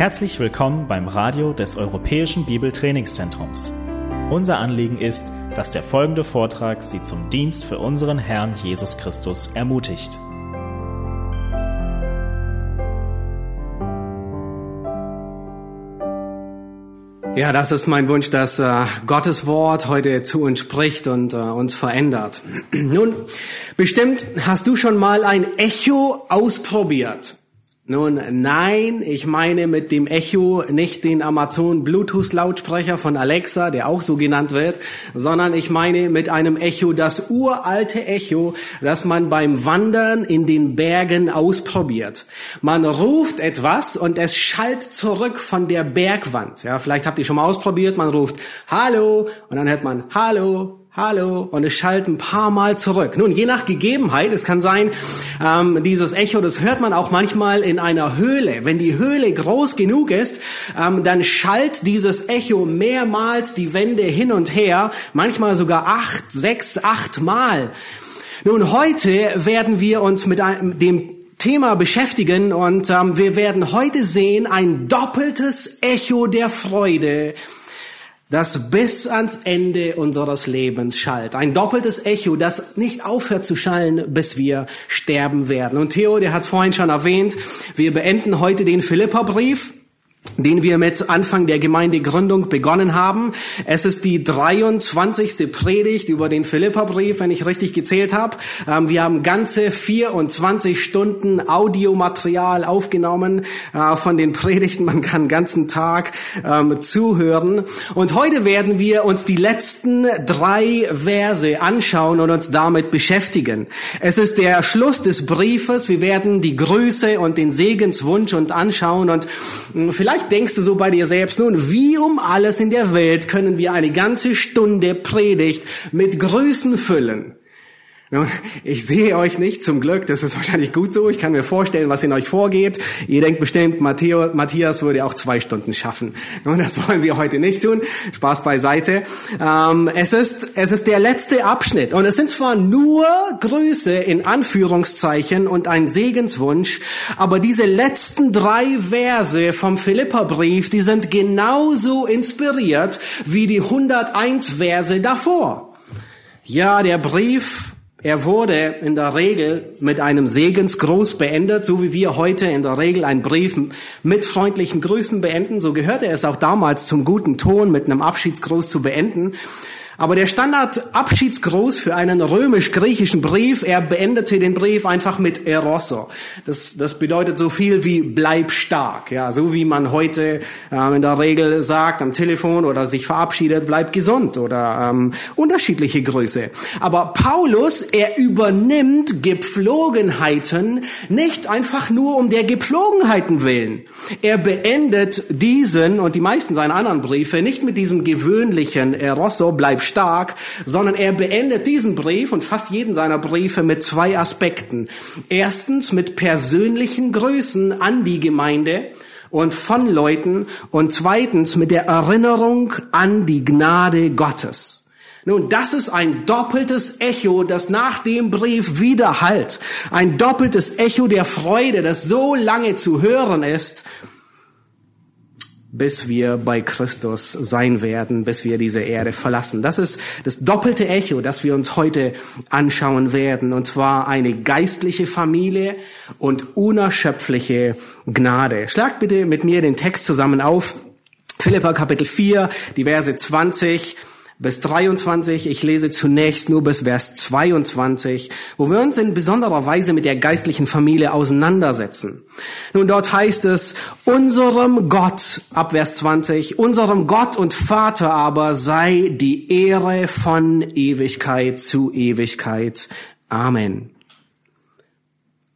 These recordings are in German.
Herzlich willkommen beim Radio des Europäischen Bibeltrainingszentrums. Unser Anliegen ist, dass der folgende Vortrag Sie zum Dienst für unseren Herrn Jesus Christus ermutigt. Ja, das ist mein Wunsch, dass äh, Gottes Wort heute zu uns spricht und äh, uns verändert. Nun, bestimmt hast du schon mal ein Echo ausprobiert. Nun, nein, ich meine mit dem Echo nicht den Amazon Bluetooth Lautsprecher von Alexa, der auch so genannt wird, sondern ich meine mit einem Echo das uralte Echo, das man beim Wandern in den Bergen ausprobiert. Man ruft etwas und es schallt zurück von der Bergwand. Ja, vielleicht habt ihr schon mal ausprobiert, man ruft Hallo und dann hört man Hallo, Hallo, und es schallt ein paar Mal zurück. Nun, je nach Gegebenheit, es kann sein, ähm, dieses Echo, das hört man auch manchmal in einer Höhle. Wenn die Höhle groß genug ist, ähm, dann schallt dieses Echo mehrmals die Wände hin und her, manchmal sogar acht, sechs, acht Mal. Nun, heute werden wir uns mit dem Thema beschäftigen und ähm, wir werden heute sehen ein doppeltes Echo der Freude das bis ans Ende unseres Lebens schallt. Ein doppeltes Echo, das nicht aufhört zu schallen, bis wir sterben werden. Und Theo, der hat es vorhin schon erwähnt, wir beenden heute den Philipperbrief den wir mit Anfang der Gemeindegründung begonnen haben. Es ist die 23. Predigt über den Philipperbrief, wenn ich richtig gezählt habe. Ähm, wir haben ganze 24 Stunden Audiomaterial aufgenommen äh, von den Predigten. Man kann den ganzen Tag ähm, zuhören. Und heute werden wir uns die letzten drei Verse anschauen und uns damit beschäftigen. Es ist der Schluss des Briefes. Wir werden die Grüße und den Segenswunsch und anschauen und vielleicht Vielleicht denkst du so bei dir selbst, nun, wie um alles in der Welt können wir eine ganze Stunde Predigt mit Grüßen füllen? Ich sehe euch nicht, zum Glück, das ist wahrscheinlich gut so. Ich kann mir vorstellen, was in euch vorgeht. Ihr denkt bestimmt, Matteo, Matthias würde auch zwei Stunden schaffen. Nun, das wollen wir heute nicht tun. Spaß beiseite. Ähm, es, ist, es ist der letzte Abschnitt. Und es sind zwar nur Grüße in Anführungszeichen und ein Segenswunsch, aber diese letzten drei Verse vom Philipperbrief, die sind genauso inspiriert wie die 101 Verse davor. Ja, der Brief er wurde in der Regel mit einem Segensgruß beendet, so wie wir heute in der Regel einen Brief mit freundlichen Grüßen beenden. So gehörte es auch damals zum guten Ton, mit einem Abschiedsgruß zu beenden. Aber der Standard-Abschiedsgruß für einen römisch-griechischen Brief, er beendete den Brief einfach mit Erosso. Das, das bedeutet so viel wie bleib stark. Ja, so wie man heute ähm, in der Regel sagt am Telefon oder sich verabschiedet, bleib gesund oder ähm, unterschiedliche Grüße. Aber Paulus, er übernimmt Gepflogenheiten nicht einfach nur um der Gepflogenheiten willen. Er beendet diesen und die meisten seiner anderen Briefe nicht mit diesem gewöhnlichen Erosso, bleib stark, sondern er beendet diesen Brief und fast jeden seiner Briefe mit zwei Aspekten. Erstens mit persönlichen Grüßen an die Gemeinde und von Leuten und zweitens mit der Erinnerung an die Gnade Gottes. Nun, das ist ein doppeltes Echo, das nach dem Brief widerhallt. Ein doppeltes Echo der Freude, das so lange zu hören ist bis wir bei Christus sein werden, bis wir diese Erde verlassen. Das ist das doppelte Echo, das wir uns heute anschauen werden, und zwar eine geistliche Familie und unerschöpfliche Gnade. Schlagt bitte mit mir den Text zusammen auf. Philippa Kapitel 4, die Verse 20 bis 23. Ich lese zunächst nur bis Vers 22, wo wir uns in besonderer Weise mit der geistlichen Familie auseinandersetzen. Nun, dort heißt es, unserem Gott, ab Vers 20, unserem Gott und Vater aber sei die Ehre von Ewigkeit zu Ewigkeit. Amen.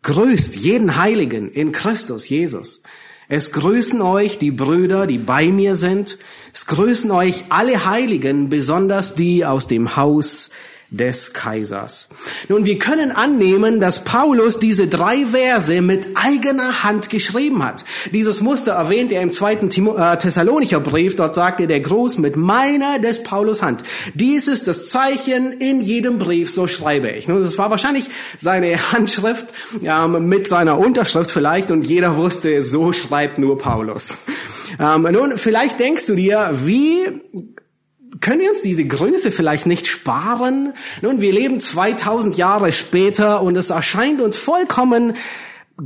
Grüßt jeden Heiligen in Christus Jesus. Es grüßen euch die Brüder, die bei mir sind. Es grüßen euch alle Heiligen, besonders die aus dem Haus des Kaisers. Nun, wir können annehmen, dass Paulus diese drei Verse mit eigener Hand geschrieben hat. Dieses Muster erwähnt er im zweiten äh, Thessalonicher Brief. Dort sagt er der Gruß mit meiner des Paulus Hand. Dies ist das Zeichen in jedem Brief, so schreibe ich. Nun, das war wahrscheinlich seine Handschrift ähm, mit seiner Unterschrift vielleicht und jeder wusste, so schreibt nur Paulus. Ähm, nun, vielleicht denkst du dir, wie können wir uns diese Größe vielleicht nicht sparen? Nun, wir leben 2000 Jahre später und es erscheint uns vollkommen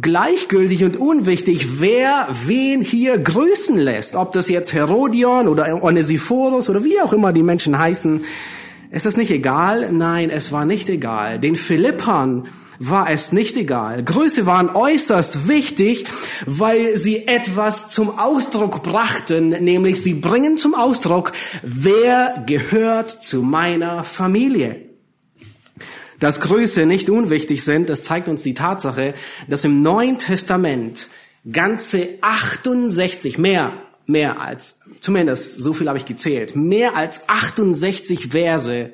gleichgültig und unwichtig, wer wen hier grüßen lässt. Ob das jetzt Herodion oder Onesiphorus oder wie auch immer die Menschen heißen. Ist das nicht egal? Nein, es war nicht egal. Den Philippern war es nicht egal. Größe waren äußerst wichtig, weil sie etwas zum Ausdruck brachten, nämlich sie bringen zum Ausdruck, wer gehört zu meiner Familie. Dass Größe nicht unwichtig sind, das zeigt uns die Tatsache, dass im Neuen Testament ganze 68, mehr, mehr als, zumindest so viel habe ich gezählt, mehr als 68 Verse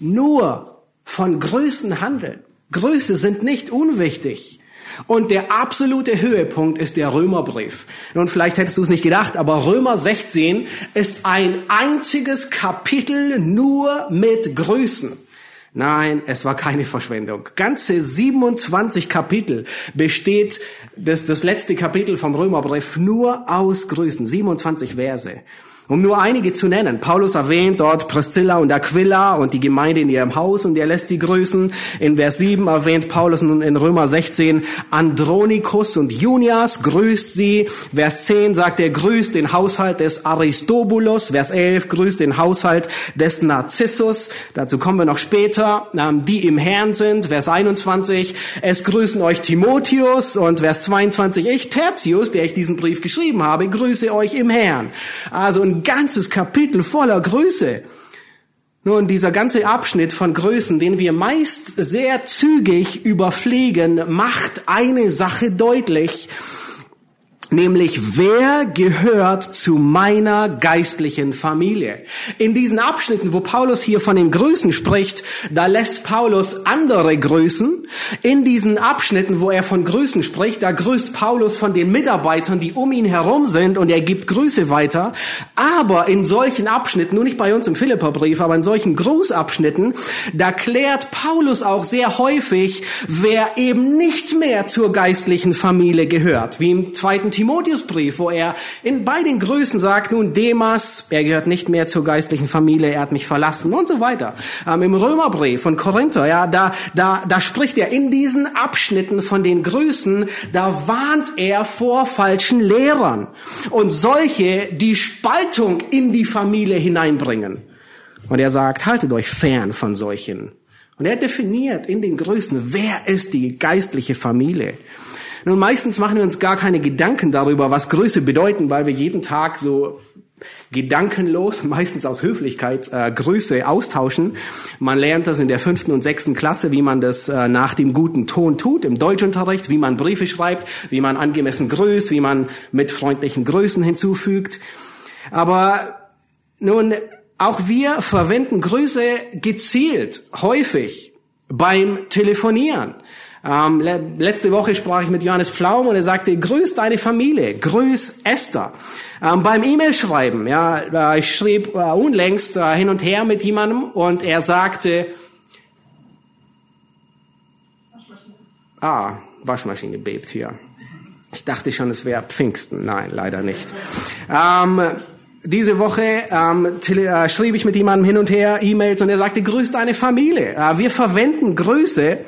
nur von Größen handeln. Größe sind nicht unwichtig. Und der absolute Höhepunkt ist der Römerbrief. Nun, vielleicht hättest du es nicht gedacht, aber Römer 16 ist ein einziges Kapitel nur mit Grüßen. Nein, es war keine Verschwendung. Ganze 27 Kapitel besteht das, das letzte Kapitel vom Römerbrief nur aus Grüßen. 27 Verse. Um nur einige zu nennen. Paulus erwähnt dort Priscilla und Aquila und die Gemeinde in ihrem Haus und er lässt sie grüßen. In Vers 7 erwähnt Paulus nun in Römer 16 Andronikus und Junias, grüßt sie. Vers 10 sagt er, grüßt den Haushalt des Aristobulus. Vers 11 grüßt den Haushalt des Narzissus. Dazu kommen wir noch später. Ähm, die im Herrn sind. Vers 21, es grüßen euch Timotheus und Vers 22, ich Tertius, der ich diesen Brief geschrieben habe, grüße euch im Herrn. Also ein ganzes Kapitel voller Größe. Nun, dieser ganze Abschnitt von Größen, den wir meist sehr zügig überfliegen, macht eine Sache deutlich nämlich wer gehört zu meiner geistlichen Familie. In diesen Abschnitten, wo Paulus hier von den Größen spricht, da lässt Paulus andere grüßen. In diesen Abschnitten, wo er von Grüßen spricht, da grüßt Paulus von den Mitarbeitern, die um ihn herum sind und er gibt Grüße weiter. Aber in solchen Abschnitten, nur nicht bei uns im Philipperbrief, aber in solchen Grußabschnitten, da klärt Paulus auch sehr häufig, wer eben nicht mehr zur geistlichen Familie gehört, wie im zweiten Timotheusbrief, wo er in beiden Größen sagt, nun Demas, er gehört nicht mehr zur geistlichen Familie, er hat mich verlassen und so weiter. Ähm, Im Römerbrief von Korinther, ja, da, da, da spricht er in diesen Abschnitten von den Größen, da warnt er vor falschen Lehrern und solche, die Spaltung in die Familie hineinbringen. Und er sagt, haltet euch fern von solchen. Und er definiert in den Größen, wer ist die geistliche Familie. Nun, meistens machen wir uns gar keine Gedanken darüber, was Größe bedeuten, weil wir jeden Tag so gedankenlos, meistens aus Höflichkeit, äh, Grüße austauschen. Man lernt das in der fünften und sechsten Klasse, wie man das äh, nach dem guten Ton tut, im Deutschunterricht, wie man Briefe schreibt, wie man angemessen grüßt, wie man mit freundlichen Grüßen hinzufügt. Aber nun, auch wir verwenden Grüße gezielt, häufig beim Telefonieren. Ähm, le letzte Woche sprach ich mit Johannes Pflaum und er sagte, grüß deine Familie, grüß Esther. Ähm, beim E-Mail schreiben, ja, äh, ich schrieb äh, unlängst äh, hin und her mit jemandem und er sagte, Waschmaschine. ah, Waschmaschine bebt hier. Ich dachte schon, es wäre Pfingsten. Nein, leider nicht. Ähm, diese Woche ähm, äh, schrieb ich mit jemandem hin und her E-Mails und er sagte, grüß deine Familie. Äh, wir verwenden Grüße.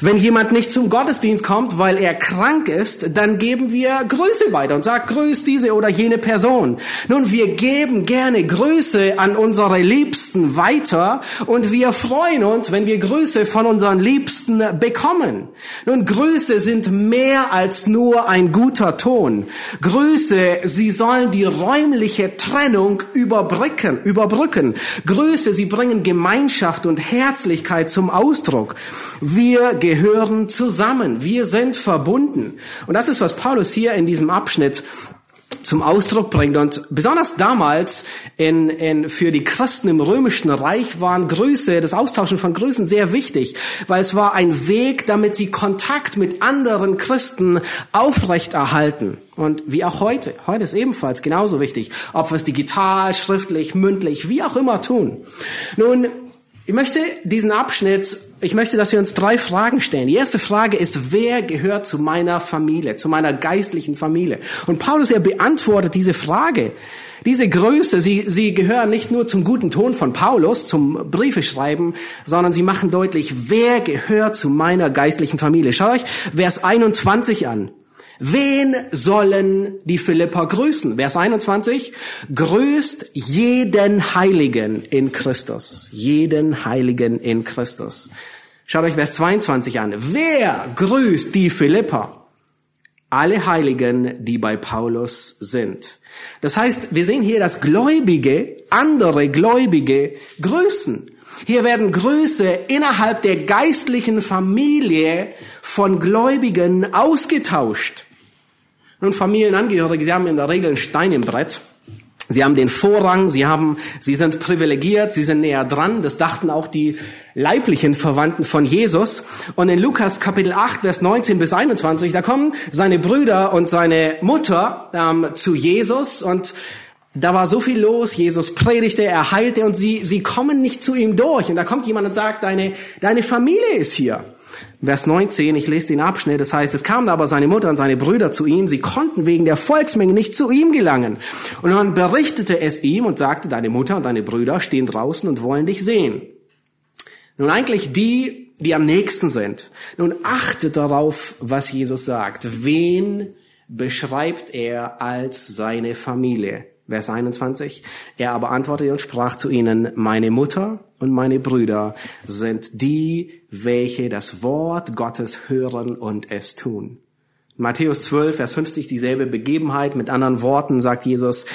Wenn jemand nicht zum Gottesdienst kommt, weil er krank ist, dann geben wir Grüße weiter und sagt, grüß diese oder jene Person. Nun, wir geben gerne Grüße an unsere Liebsten weiter und wir freuen uns, wenn wir Grüße von unseren Liebsten bekommen. Nun, Grüße sind mehr als nur ein guter Ton. Grüße, sie sollen die räumliche Trennung Trennung überbrücken, überbrücken. Größe, sie bringen Gemeinschaft und Herzlichkeit zum Ausdruck. Wir gehören zusammen. Wir sind verbunden. Und das ist, was Paulus hier in diesem Abschnitt zum Ausdruck bringt. Und besonders damals in, in, für die Christen im römischen Reich waren Grüße, das Austauschen von Grüßen sehr wichtig, weil es war ein Weg, damit sie Kontakt mit anderen Christen aufrechterhalten. Und wie auch heute. Heute ist ebenfalls genauso wichtig, ob wir es digital, schriftlich, mündlich, wie auch immer tun. Nun, ich möchte diesen Abschnitt, ich möchte, dass wir uns drei Fragen stellen. Die erste Frage ist, wer gehört zu meiner Familie, zu meiner geistlichen Familie? Und Paulus, er beantwortet diese Frage. Diese Größe, sie, sie gehören nicht nur zum guten Ton von Paulus, zum Briefeschreiben, sondern sie machen deutlich, wer gehört zu meiner geistlichen Familie. Schaut euch Vers 21 an. Wen sollen die Philipper grüßen? Vers 21. Grüßt jeden Heiligen in Christus. Jeden Heiligen in Christus. Schaut euch Vers 22 an. Wer grüßt die Philipper? Alle Heiligen, die bei Paulus sind. Das heißt, wir sehen hier, dass Gläubige andere Gläubige grüßen. Hier werden Grüße innerhalb der geistlichen Familie von Gläubigen ausgetauscht. Nun, Familienangehörige, sie haben in der Regel ein Stein im Brett. Sie haben den Vorrang, sie haben, sie sind privilegiert, sie sind näher dran. Das dachten auch die leiblichen Verwandten von Jesus. Und in Lukas Kapitel 8, Vers 19 bis 21, da kommen seine Brüder und seine Mutter ähm, zu Jesus und da war so viel los. Jesus predigte, er heilte und sie, sie kommen nicht zu ihm durch. Und da kommt jemand und sagt, deine, deine Familie ist hier. Vers 19, ich lese den Abschnitt, das heißt, es kamen aber seine Mutter und seine Brüder zu ihm, sie konnten wegen der Volksmenge nicht zu ihm gelangen. Und man berichtete es ihm und sagte, deine Mutter und deine Brüder stehen draußen und wollen dich sehen. Nun eigentlich die, die am nächsten sind. Nun achtet darauf, was Jesus sagt. Wen beschreibt er als seine Familie? Vers 21. Er aber antwortete und sprach zu ihnen, meine Mutter und meine Brüder sind die, welche das Wort Gottes hören und es tun. Matthäus 12, Vers 50, dieselbe Begebenheit. Mit anderen Worten sagt Jesus,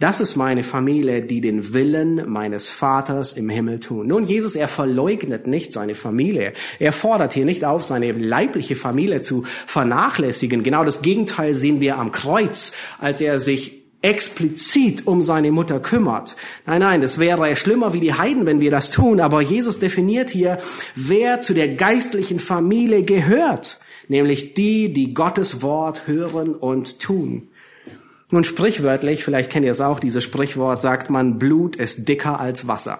das ist meine Familie, die den Willen meines Vaters im Himmel tun. Nun, Jesus, er verleugnet nicht seine Familie. Er fordert hier nicht auf, seine leibliche Familie zu vernachlässigen. Genau das Gegenteil sehen wir am Kreuz, als er sich explizit um seine Mutter kümmert. Nein, nein, das wäre schlimmer wie die Heiden, wenn wir das tun. Aber Jesus definiert hier, wer zu der geistlichen Familie gehört. Nämlich die, die Gottes Wort hören und tun. Nun sprichwörtlich, vielleicht kennt ihr es auch, dieses Sprichwort sagt man, Blut ist dicker als Wasser.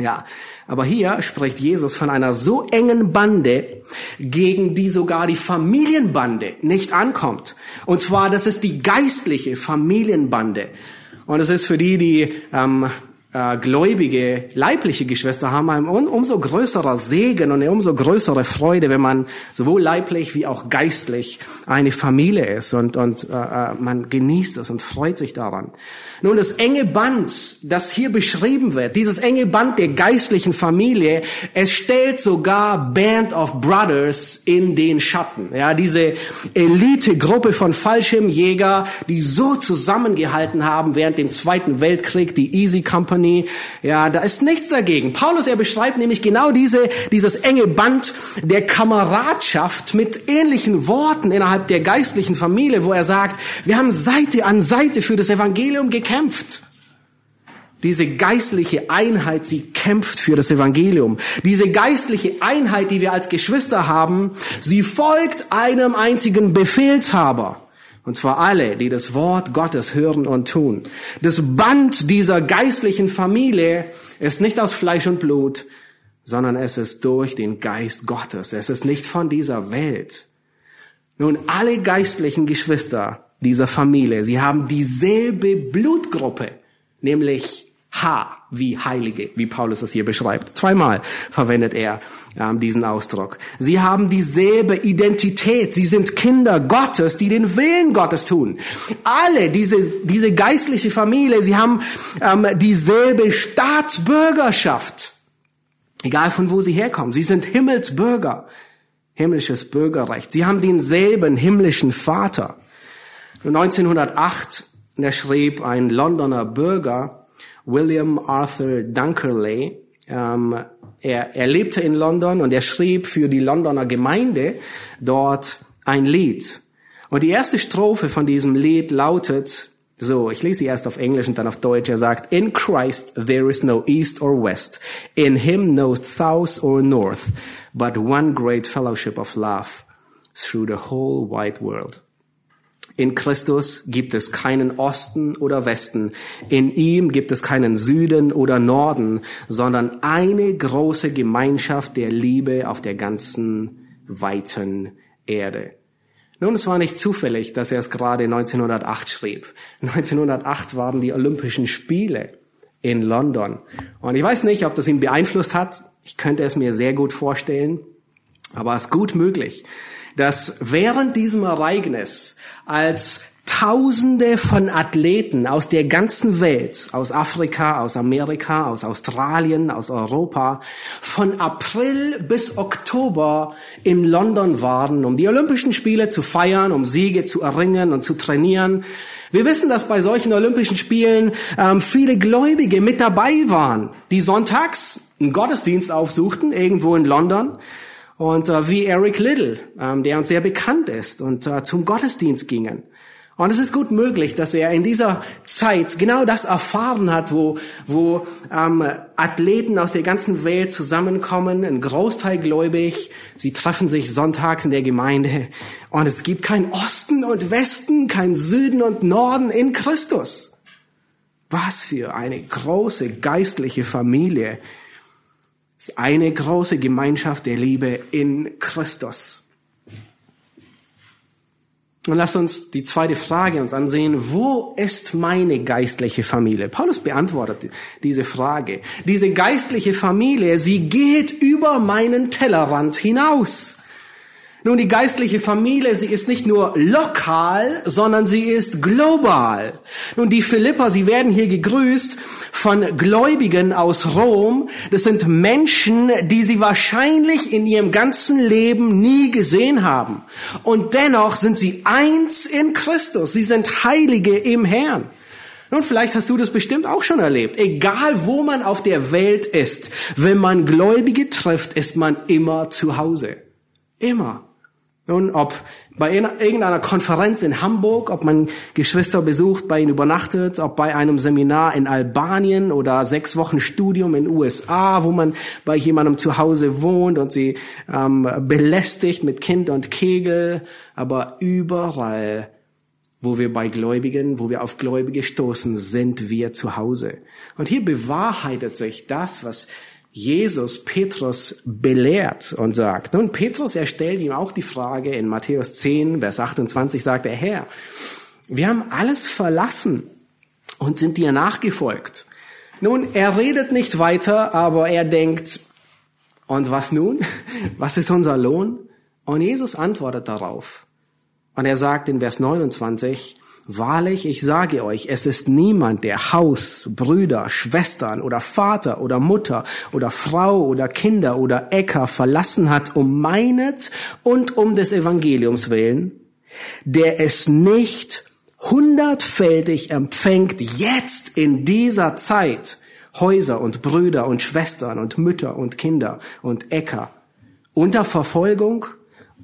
Ja, aber hier spricht Jesus von einer so engen Bande, gegen die sogar die Familienbande nicht ankommt. Und zwar, das ist die geistliche Familienbande. Und es ist für die, die ähm, äh, gläubige, leibliche Geschwister haben, ein umso größerer Segen und eine umso größere Freude, wenn man sowohl leiblich wie auch geistlich eine Familie ist und, und äh, äh man genießt es und freut sich daran. Nun, das enge Band, das hier beschrieben wird, dieses enge Band der geistlichen Familie, es stellt sogar Band of Brothers in den Schatten. Ja, diese Elite-Gruppe von Fallschirmjäger, die so zusammengehalten haben während dem Zweiten Weltkrieg, die Easy Company. Ja, da ist nichts dagegen. Paulus, er beschreibt nämlich genau diese, dieses enge Band der Kameradschaft mit ähnlichen Worten innerhalb der geistlichen Familie, wo er sagt, wir haben Seite an Seite für das Evangelium gekämpft kämpft. Diese geistliche Einheit, sie kämpft für das Evangelium. Diese geistliche Einheit, die wir als Geschwister haben, sie folgt einem einzigen Befehlshaber. Und zwar alle, die das Wort Gottes hören und tun. Das Band dieser geistlichen Familie ist nicht aus Fleisch und Blut, sondern es ist durch den Geist Gottes. Es ist nicht von dieser Welt. Nun, alle geistlichen Geschwister dieser Familie. Sie haben dieselbe Blutgruppe, nämlich H wie Heilige, wie Paulus es hier beschreibt. Zweimal verwendet er ähm, diesen Ausdruck. Sie haben dieselbe Identität. Sie sind Kinder Gottes, die den Willen Gottes tun. Alle diese diese geistliche Familie, sie haben ähm, dieselbe Staatsbürgerschaft. Egal von wo sie herkommen, sie sind Himmelsbürger, himmlisches Bürgerrecht. Sie haben denselben himmlischen Vater. 1908, da schrieb ein Londoner Bürger, William Arthur Dunkerley, ähm, er, er lebte in London und er schrieb für die Londoner Gemeinde dort ein Lied. Und die erste Strophe von diesem Lied lautet, So, ich lese sie erst auf Englisch und dann auf Deutsch. Er sagt, In Christ there is no east or west. In him no south or north, but one great fellowship of love through the whole wide world. In Christus gibt es keinen Osten oder Westen. In ihm gibt es keinen Süden oder Norden, sondern eine große Gemeinschaft der Liebe auf der ganzen weiten Erde. Nun, es war nicht zufällig, dass er es gerade 1908 schrieb. 1908 waren die Olympischen Spiele in London. Und ich weiß nicht, ob das ihn beeinflusst hat. Ich könnte es mir sehr gut vorstellen. Aber es ist gut möglich, dass während diesem Ereignis als Tausende von Athleten aus der ganzen Welt, aus Afrika, aus Amerika, aus Australien, aus Europa, von April bis Oktober in London waren, um die Olympischen Spiele zu feiern, um Siege zu erringen und zu trainieren. Wir wissen, dass bei solchen Olympischen Spielen ähm, viele Gläubige mit dabei waren, die sonntags einen Gottesdienst aufsuchten, irgendwo in London. Und äh, wie Eric Little, ähm, der uns sehr bekannt ist, und äh, zum Gottesdienst gingen. Und es ist gut möglich, dass er in dieser Zeit genau das erfahren hat, wo, wo ähm, Athleten aus der ganzen Welt zusammenkommen, ein Großteil gläubig, sie treffen sich sonntags in der Gemeinde und es gibt kein Osten und Westen, kein Süden und Norden in Christus. Was für eine große geistliche Familie. Ist eine große Gemeinschaft der Liebe in Christus. Und lass uns die zweite Frage uns ansehen. Wo ist meine geistliche Familie? Paulus beantwortet diese Frage. Diese geistliche Familie, sie geht über meinen Tellerrand hinaus. Nun, die geistliche Familie, sie ist nicht nur lokal, sondern sie ist global. Nun, die Philipper, sie werden hier gegrüßt von Gläubigen aus Rom. Das sind Menschen, die sie wahrscheinlich in ihrem ganzen Leben nie gesehen haben. Und dennoch sind sie eins in Christus. Sie sind Heilige im Herrn. Nun, vielleicht hast du das bestimmt auch schon erlebt. Egal wo man auf der Welt ist, wenn man Gläubige trifft, ist man immer zu Hause. Immer. Nun, ob bei irgendeiner Konferenz in Hamburg, ob man Geschwister besucht, bei ihnen übernachtet, ob bei einem Seminar in Albanien oder sechs Wochen Studium in USA, wo man bei jemandem zu Hause wohnt und sie ähm, belästigt mit Kind und Kegel, aber überall, wo wir bei Gläubigen, wo wir auf Gläubige stoßen, sind wir zu Hause. Und hier bewahrheitet sich das, was Jesus Petrus belehrt und sagt, nun Petrus, er stellt ihm auch die Frage in Matthäus 10, Vers 28 sagt er, Herr, wir haben alles verlassen und sind dir nachgefolgt. Nun, er redet nicht weiter, aber er denkt, und was nun? Was ist unser Lohn? Und Jesus antwortet darauf. Und er sagt in Vers 29, Wahrlich, ich sage euch, es ist niemand, der Haus, Brüder, Schwestern oder Vater oder Mutter oder Frau oder Kinder oder Äcker verlassen hat um meinet und um des Evangeliums willen, der es nicht hundertfältig empfängt jetzt in dieser Zeit Häuser und Brüder und Schwestern und Mütter und Kinder und Äcker unter Verfolgung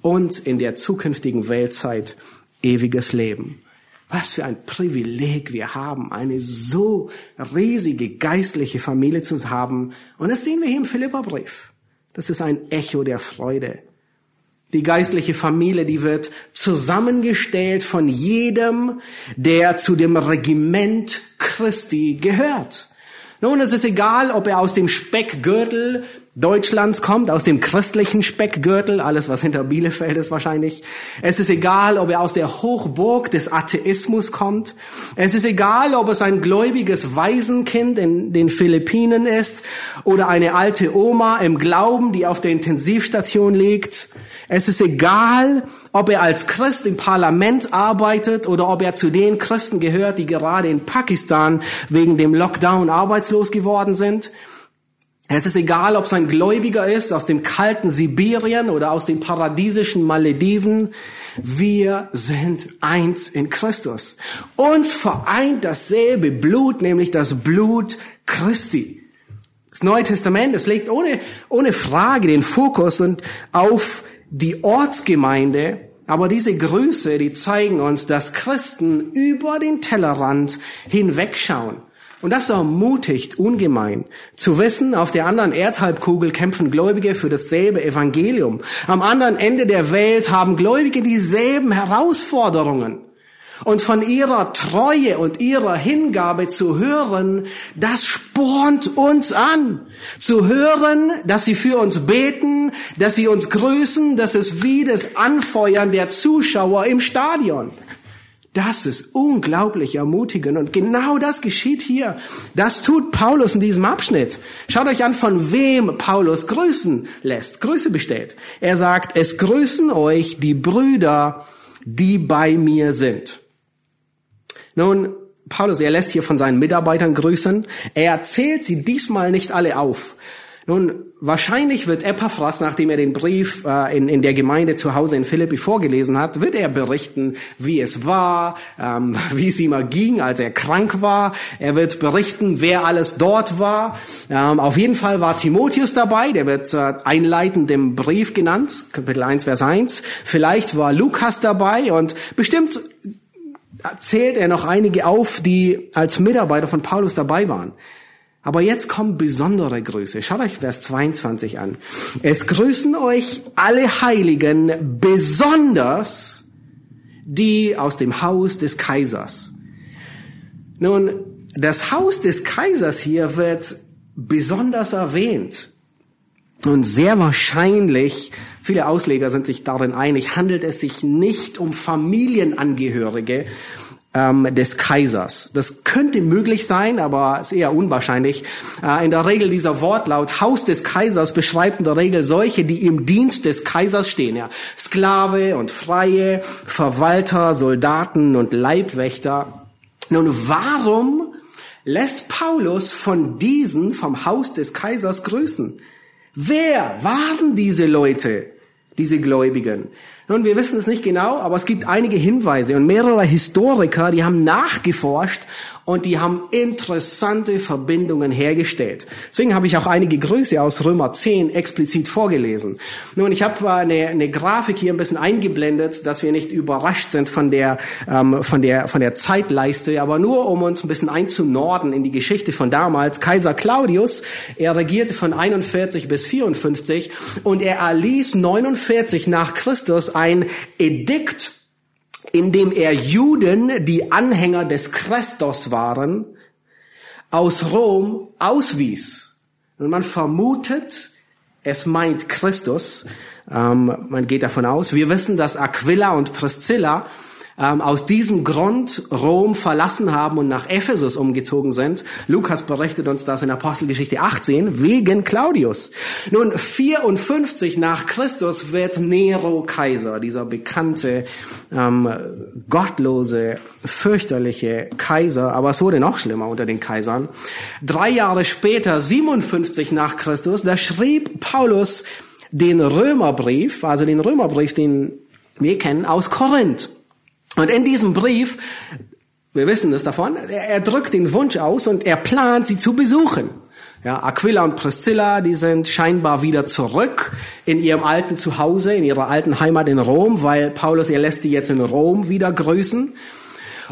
und in der zukünftigen Weltzeit ewiges Leben. Was für ein Privileg wir haben, eine so riesige geistliche Familie zu haben. Und das sehen wir hier im Philipperbrief. Das ist ein Echo der Freude. Die geistliche Familie, die wird zusammengestellt von jedem, der zu dem Regiment Christi gehört. Nun, es ist egal, ob er aus dem Speckgürtel Deutschlands kommt, aus dem christlichen Speckgürtel, alles was hinter Bielefeld ist wahrscheinlich. Es ist egal, ob er aus der Hochburg des Atheismus kommt. Es ist egal, ob es ein gläubiges Waisenkind in den Philippinen ist oder eine alte Oma im Glauben, die auf der Intensivstation liegt. Es ist egal, ob er als Christ im Parlament arbeitet oder ob er zu den Christen gehört, die gerade in Pakistan wegen dem Lockdown arbeitslos geworden sind. Es ist egal, ob es ein Gläubiger ist aus dem kalten Sibirien oder aus den paradiesischen Malediven. Wir sind eins in Christus. Uns vereint dasselbe Blut, nämlich das Blut Christi. Das Neue Testament, es legt ohne, ohne Frage den Fokus und auf die Ortsgemeinde Aber diese Grüße, die zeigen uns, dass Christen über den Tellerrand hinwegschauen. Und das ermutigt ungemein. Zu wissen, auf der anderen Erdhalbkugel kämpfen Gläubige für dasselbe Evangelium. Am anderen Ende der Welt haben Gläubige dieselben Herausforderungen. Und von ihrer Treue und ihrer Hingabe zu hören, das spornt uns an. Zu hören, dass sie für uns beten, dass sie uns grüßen, das ist wie das Anfeuern der Zuschauer im Stadion. Das ist unglaublich ermutigend und genau das geschieht hier. Das tut Paulus in diesem Abschnitt. Schaut euch an, von wem Paulus grüßen lässt, Grüße bestellt. Er sagt, es grüßen euch die Brüder, die bei mir sind. Nun, Paulus, er lässt hier von seinen Mitarbeitern grüßen. Er zählt sie diesmal nicht alle auf. Nun, wahrscheinlich wird Epaphras, nachdem er den Brief äh, in, in der Gemeinde zu Hause in Philippi vorgelesen hat, wird er berichten, wie es war, ähm, wie es ihm ging, als er krank war. Er wird berichten, wer alles dort war. Ähm, auf jeden Fall war Timotheus dabei, der wird äh, einleitend im Brief genannt, Kapitel 1, Vers 1. Vielleicht war Lukas dabei und bestimmt zählt er noch einige auf, die als Mitarbeiter von Paulus dabei waren. Aber jetzt kommen besondere Grüße. Schaut euch Vers 22 an. Es grüßen euch alle Heiligen, besonders die aus dem Haus des Kaisers. Nun, das Haus des Kaisers hier wird besonders erwähnt. Und sehr wahrscheinlich, viele Ausleger sind sich darin einig, handelt es sich nicht um Familienangehörige, ähm, des Kaisers. Das könnte möglich sein, aber ist eher unwahrscheinlich. Äh, in der Regel dieser Wortlaut Haus des Kaisers beschreibt in der Regel solche, die im Dienst des Kaisers stehen. Ja. Sklave und Freie, Verwalter, Soldaten und Leibwächter. Nun, warum lässt Paulus von diesen vom Haus des Kaisers grüßen? Wer waren diese Leute, diese Gläubigen? Nun, wir wissen es nicht genau, aber es gibt einige Hinweise und mehrere Historiker, die haben nachgeforscht und die haben interessante Verbindungen hergestellt. Deswegen habe ich auch einige Grüße aus Römer 10 explizit vorgelesen. Nun, ich habe eine, eine Grafik hier ein bisschen eingeblendet, dass wir nicht überrascht sind von der, ähm, von der, von der Zeitleiste, aber nur um uns ein bisschen einzunorden in die Geschichte von damals. Kaiser Claudius, er regierte von 41 bis 54 und er erließ 49 nach Christus ein Edikt, in dem er Juden, die Anhänger des Christus waren, aus Rom auswies. Und man vermutet, es meint Christus. Ähm, man geht davon aus. Wir wissen, dass Aquila und Priscilla ähm, aus diesem Grund Rom verlassen haben und nach Ephesus umgezogen sind. Lukas berichtet uns das in Apostelgeschichte 18 wegen Claudius. Nun 54 nach Christus wird Nero Kaiser, dieser bekannte ähm, gottlose, fürchterliche Kaiser. Aber es wurde noch schlimmer unter den Kaisern. Drei Jahre später, 57 nach Christus, da schrieb Paulus den Römerbrief, also den Römerbrief, den wir kennen aus Korinth. Und in diesem Brief, wir wissen das davon, er, drückt den Wunsch aus und er plant, sie zu besuchen. Ja, Aquila und Priscilla, die sind scheinbar wieder zurück in ihrem alten Zuhause, in ihrer alten Heimat in Rom, weil Paulus, er lässt sie jetzt in Rom wieder grüßen.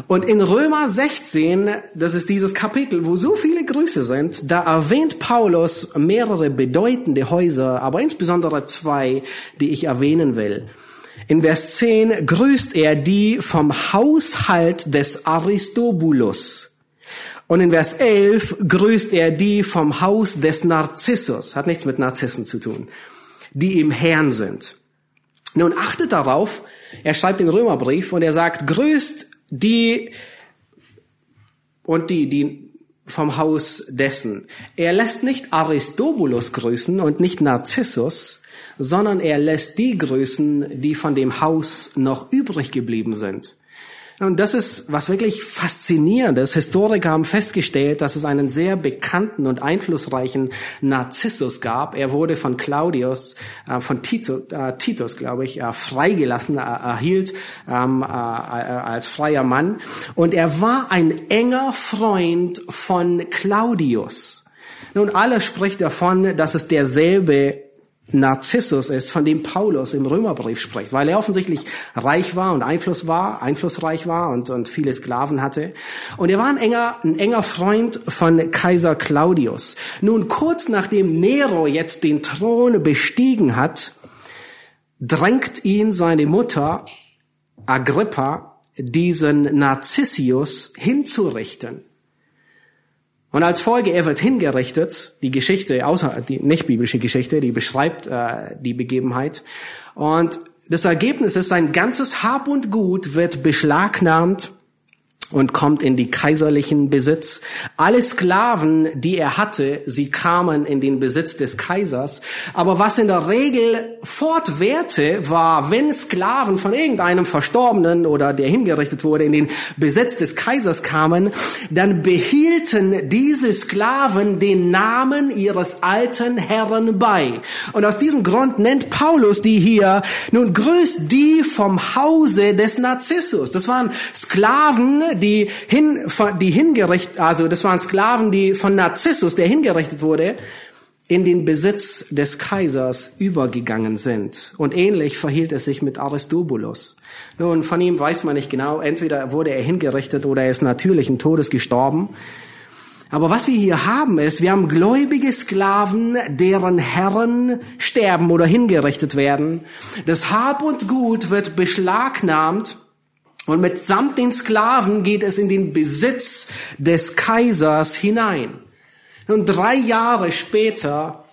Und in Römer 16, das ist dieses Kapitel, wo so viele Grüße sind, da erwähnt Paulus mehrere bedeutende Häuser, aber insbesondere zwei, die ich erwähnen will. In Vers 10 grüßt er die vom Haushalt des Aristobulus. Und in Vers 11 grüßt er die vom Haus des Narzissus. Hat nichts mit Narzissen zu tun. Die im Herrn sind. Nun achtet darauf, er schreibt den Römerbrief und er sagt, grüßt die und die, die vom Haus dessen. Er lässt nicht Aristobulus grüßen und nicht Narzissus, sondern er lässt die grüßen, die von dem Haus noch übrig geblieben sind. Und das ist was wirklich faszinierendes. Historiker haben festgestellt, dass es einen sehr bekannten und einflussreichen Narzissus gab. Er wurde von Claudius, äh, von Tito, äh, Titus, glaube ich, äh, freigelassen, äh, erhielt ähm, äh, äh, als freier Mann. Und er war ein enger Freund von Claudius. Nun, alle spricht davon, dass es derselbe Narzissus ist, von dem Paulus im Römerbrief spricht, weil er offensichtlich reich war und Einfluss war, einflussreich war und, und viele Sklaven hatte. Und er war ein enger, ein enger Freund von Kaiser Claudius. Nun, kurz nachdem Nero jetzt den Thron bestiegen hat, drängt ihn seine Mutter Agrippa, diesen Narzissius hinzurichten. Und als Folge, er wird hingerichtet, die Geschichte, außer die nicht biblische Geschichte, die beschreibt äh, die Begebenheit. Und das Ergebnis ist, sein ganzes Hab und Gut wird beschlagnahmt und kommt in die kaiserlichen Besitz. Alle Sklaven, die er hatte, sie kamen in den Besitz des Kaisers. Aber was in der Regel fortwährte, war, wenn Sklaven von irgendeinem Verstorbenen oder der hingerichtet wurde, in den Besitz des Kaisers kamen, dann behielten diese Sklaven den Namen ihres alten Herren bei. Und aus diesem Grund nennt Paulus die hier, nun grüßt die vom Hause des Narzissus. Das waren Sklaven, die, hin, die hingerichtet, also das waren Sklaven, die von Narzissus, der hingerichtet wurde, in den Besitz des Kaisers übergegangen sind. Und ähnlich verhielt es sich mit Aristobulus. Nun, von ihm weiß man nicht genau, entweder wurde er hingerichtet oder er ist natürlichen Todes gestorben. Aber was wir hier haben ist, wir haben gläubige Sklaven, deren Herren sterben oder hingerichtet werden. Das Hab und Gut wird beschlagnahmt und mitsamt den Sklaven geht es in den Besitz des Kaisers hinein. Und drei Jahre später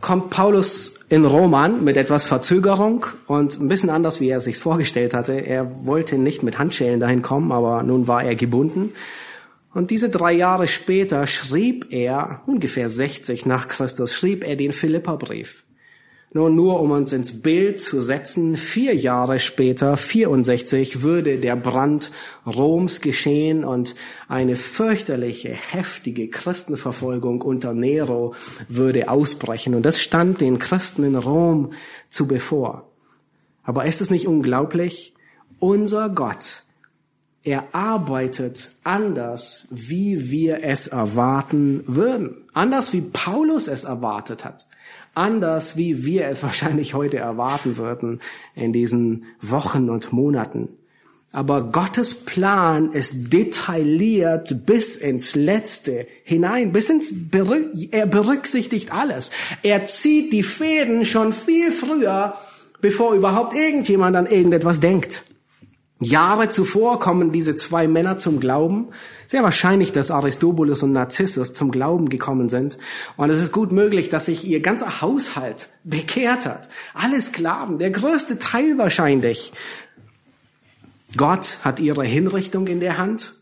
kommt Paulus in Rom an mit etwas Verzögerung und ein bisschen anders, wie er sich vorgestellt hatte. Er wollte nicht mit Handschellen dahin kommen, aber nun war er gebunden. Und diese drei Jahre später schrieb er, ungefähr 60 nach Christus, schrieb er den Philipperbrief. Nun, nur um uns ins Bild zu setzen, vier Jahre später, 64, würde der Brand Roms geschehen und eine fürchterliche, heftige Christenverfolgung unter Nero würde ausbrechen. Und das stand den Christen in Rom zu bevor. Aber ist es nicht unglaublich? Unser Gott, er arbeitet anders, wie wir es erwarten würden. Anders, wie Paulus es erwartet hat anders, wie wir es wahrscheinlich heute erwarten würden in diesen Wochen und Monaten. Aber Gottes Plan ist detailliert bis ins Letzte hinein, bis ins, er berücksichtigt alles. Er zieht die Fäden schon viel früher, bevor überhaupt irgendjemand an irgendetwas denkt. Jahre zuvor kommen diese zwei Männer zum Glauben. Sehr wahrscheinlich, dass Aristobulus und Narzissus zum Glauben gekommen sind. Und es ist gut möglich, dass sich ihr ganzer Haushalt bekehrt hat. Alle Sklaven, der größte Teil wahrscheinlich. Gott hat ihre Hinrichtung in der Hand.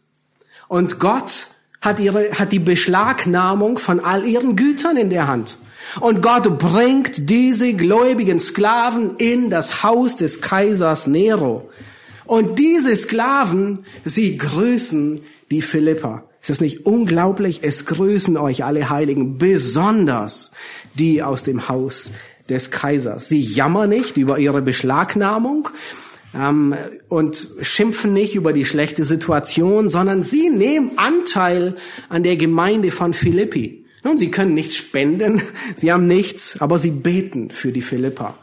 Und Gott hat ihre, hat die Beschlagnahmung von all ihren Gütern in der Hand. Und Gott bringt diese gläubigen Sklaven in das Haus des Kaisers Nero. Und diese Sklaven, sie grüßen die Philippa. Ist das nicht unglaublich? Es grüßen euch alle Heiligen, besonders die aus dem Haus des Kaisers. Sie jammern nicht über ihre Beschlagnahmung ähm, und schimpfen nicht über die schlechte Situation, sondern sie nehmen Anteil an der Gemeinde von Philippi. Nun, sie können nichts spenden, sie haben nichts, aber sie beten für die Philippa.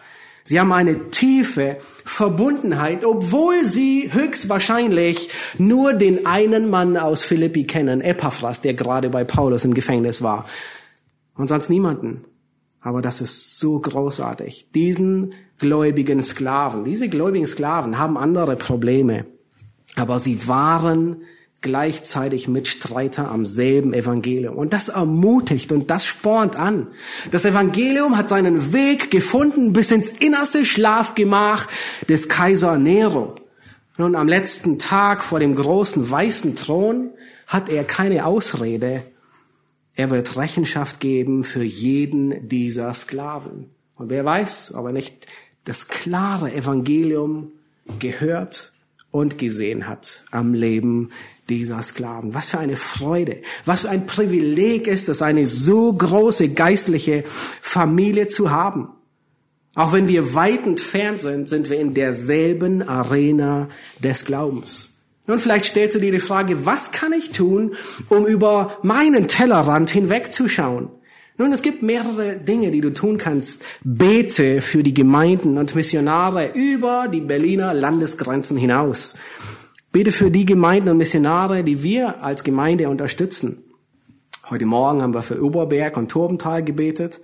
Sie haben eine tiefe Verbundenheit, obwohl sie höchstwahrscheinlich nur den einen Mann aus Philippi kennen, Epaphras, der gerade bei Paulus im Gefängnis war. Und sonst niemanden. Aber das ist so großartig. Diesen gläubigen Sklaven, diese gläubigen Sklaven haben andere Probleme. Aber sie waren gleichzeitig Mitstreiter am selben Evangelium. Und das ermutigt und das spornt an. Das Evangelium hat seinen Weg gefunden bis ins innerste Schlafgemach des Kaiser Nero. Nun, am letzten Tag vor dem großen weißen Thron hat er keine Ausrede. Er wird Rechenschaft geben für jeden dieser Sklaven. Und wer weiß, ob er nicht das klare Evangelium gehört und gesehen hat am Leben dieser Sklaven. Was für eine Freude, was für ein Privileg ist es, eine so große geistliche Familie zu haben. Auch wenn wir weit entfernt sind, sind wir in derselben Arena des Glaubens. Nun, vielleicht stellst du dir die Frage, was kann ich tun, um über meinen Tellerrand hinwegzuschauen? Nun, es gibt mehrere Dinge, die du tun kannst. Bete für die Gemeinden und Missionare über die Berliner Landesgrenzen hinaus. Bete für die Gemeinden und Missionare, die wir als Gemeinde unterstützen. Heute Morgen haben wir für Oberberg und Turbental gebetet.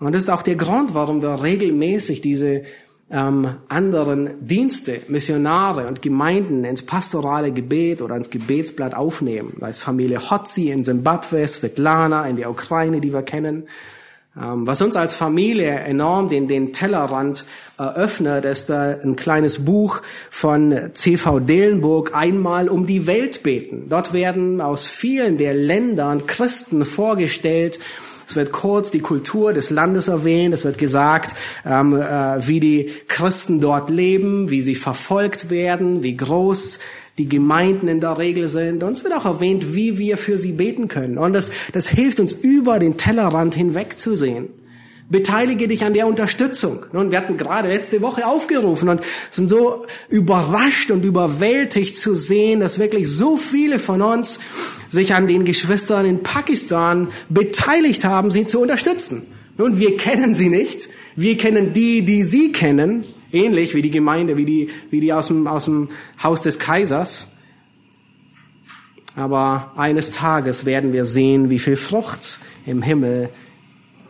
Und das ist auch der Grund, warum wir regelmäßig diese ähm, anderen Dienste, Missionare und Gemeinden ins pastorale Gebet oder ins Gebetsblatt aufnehmen. Da ist Familie Hotzi in Zimbabwe, Svetlana in der Ukraine, die wir kennen. Ähm, was uns als Familie enorm den, den Tellerrand eröffnet, ist äh, ein kleines Buch von CV Delenburg, einmal um die Welt beten. Dort werden aus vielen der Ländern Christen vorgestellt, es wird kurz die Kultur des Landes erwähnt. Es wird gesagt, ähm, äh, wie die Christen dort leben, wie sie verfolgt werden, wie groß die Gemeinden in der Regel sind. Und es wird auch erwähnt, wie wir für sie beten können. Und das, das hilft uns über den Tellerrand hinweg zu sehen. Beteilige dich an der Unterstützung. Und wir hatten gerade letzte Woche aufgerufen und sind so überrascht und überwältigt zu sehen, dass wirklich so viele von uns sich an den Geschwistern in Pakistan beteiligt haben, sie zu unterstützen. Nun, wir kennen sie nicht. Wir kennen die, die sie kennen. Ähnlich wie die Gemeinde, wie die, wie die aus dem, aus dem Haus des Kaisers. Aber eines Tages werden wir sehen, wie viel Frucht im Himmel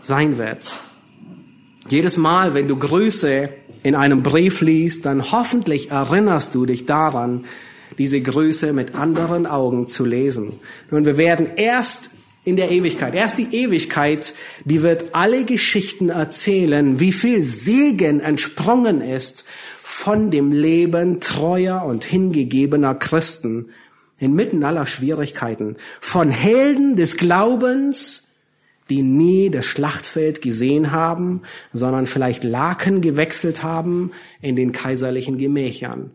sein wird. Jedes Mal, wenn du Grüße in einem Brief liest, dann hoffentlich erinnerst du dich daran, diese Grüße mit anderen Augen zu lesen. Nun, wir werden erst in der Ewigkeit, erst die Ewigkeit, die wird alle Geschichten erzählen, wie viel Segen entsprungen ist von dem Leben treuer und hingegebener Christen inmitten aller Schwierigkeiten, von Helden des Glaubens, die nie das Schlachtfeld gesehen haben, sondern vielleicht Laken gewechselt haben in den kaiserlichen Gemächern.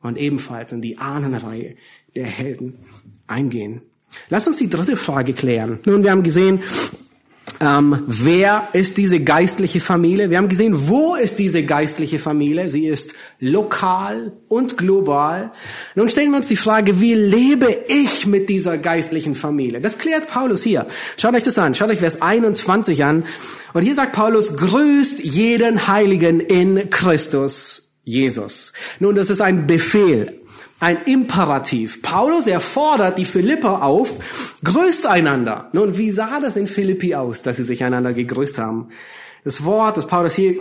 Und ebenfalls in die Ahnenreihe der Helden eingehen. Lass uns die dritte Frage klären. Nun, wir haben gesehen, ähm, wer ist diese geistliche Familie? Wir haben gesehen, wo ist diese geistliche Familie? Sie ist lokal und global. Nun stellen wir uns die Frage, wie lebe ich mit dieser geistlichen Familie? Das klärt Paulus hier. Schaut euch das an. Schaut euch Vers 21 an. Und hier sagt Paulus, grüßt jeden Heiligen in Christus Jesus. Nun, das ist ein Befehl, ein Imperativ. Paulus, er fordert die Philipper auf, grüßt einander. Nun, wie sah das in Philippi aus, dass sie sich einander gegrüßt haben? Das Wort, das Paulus hier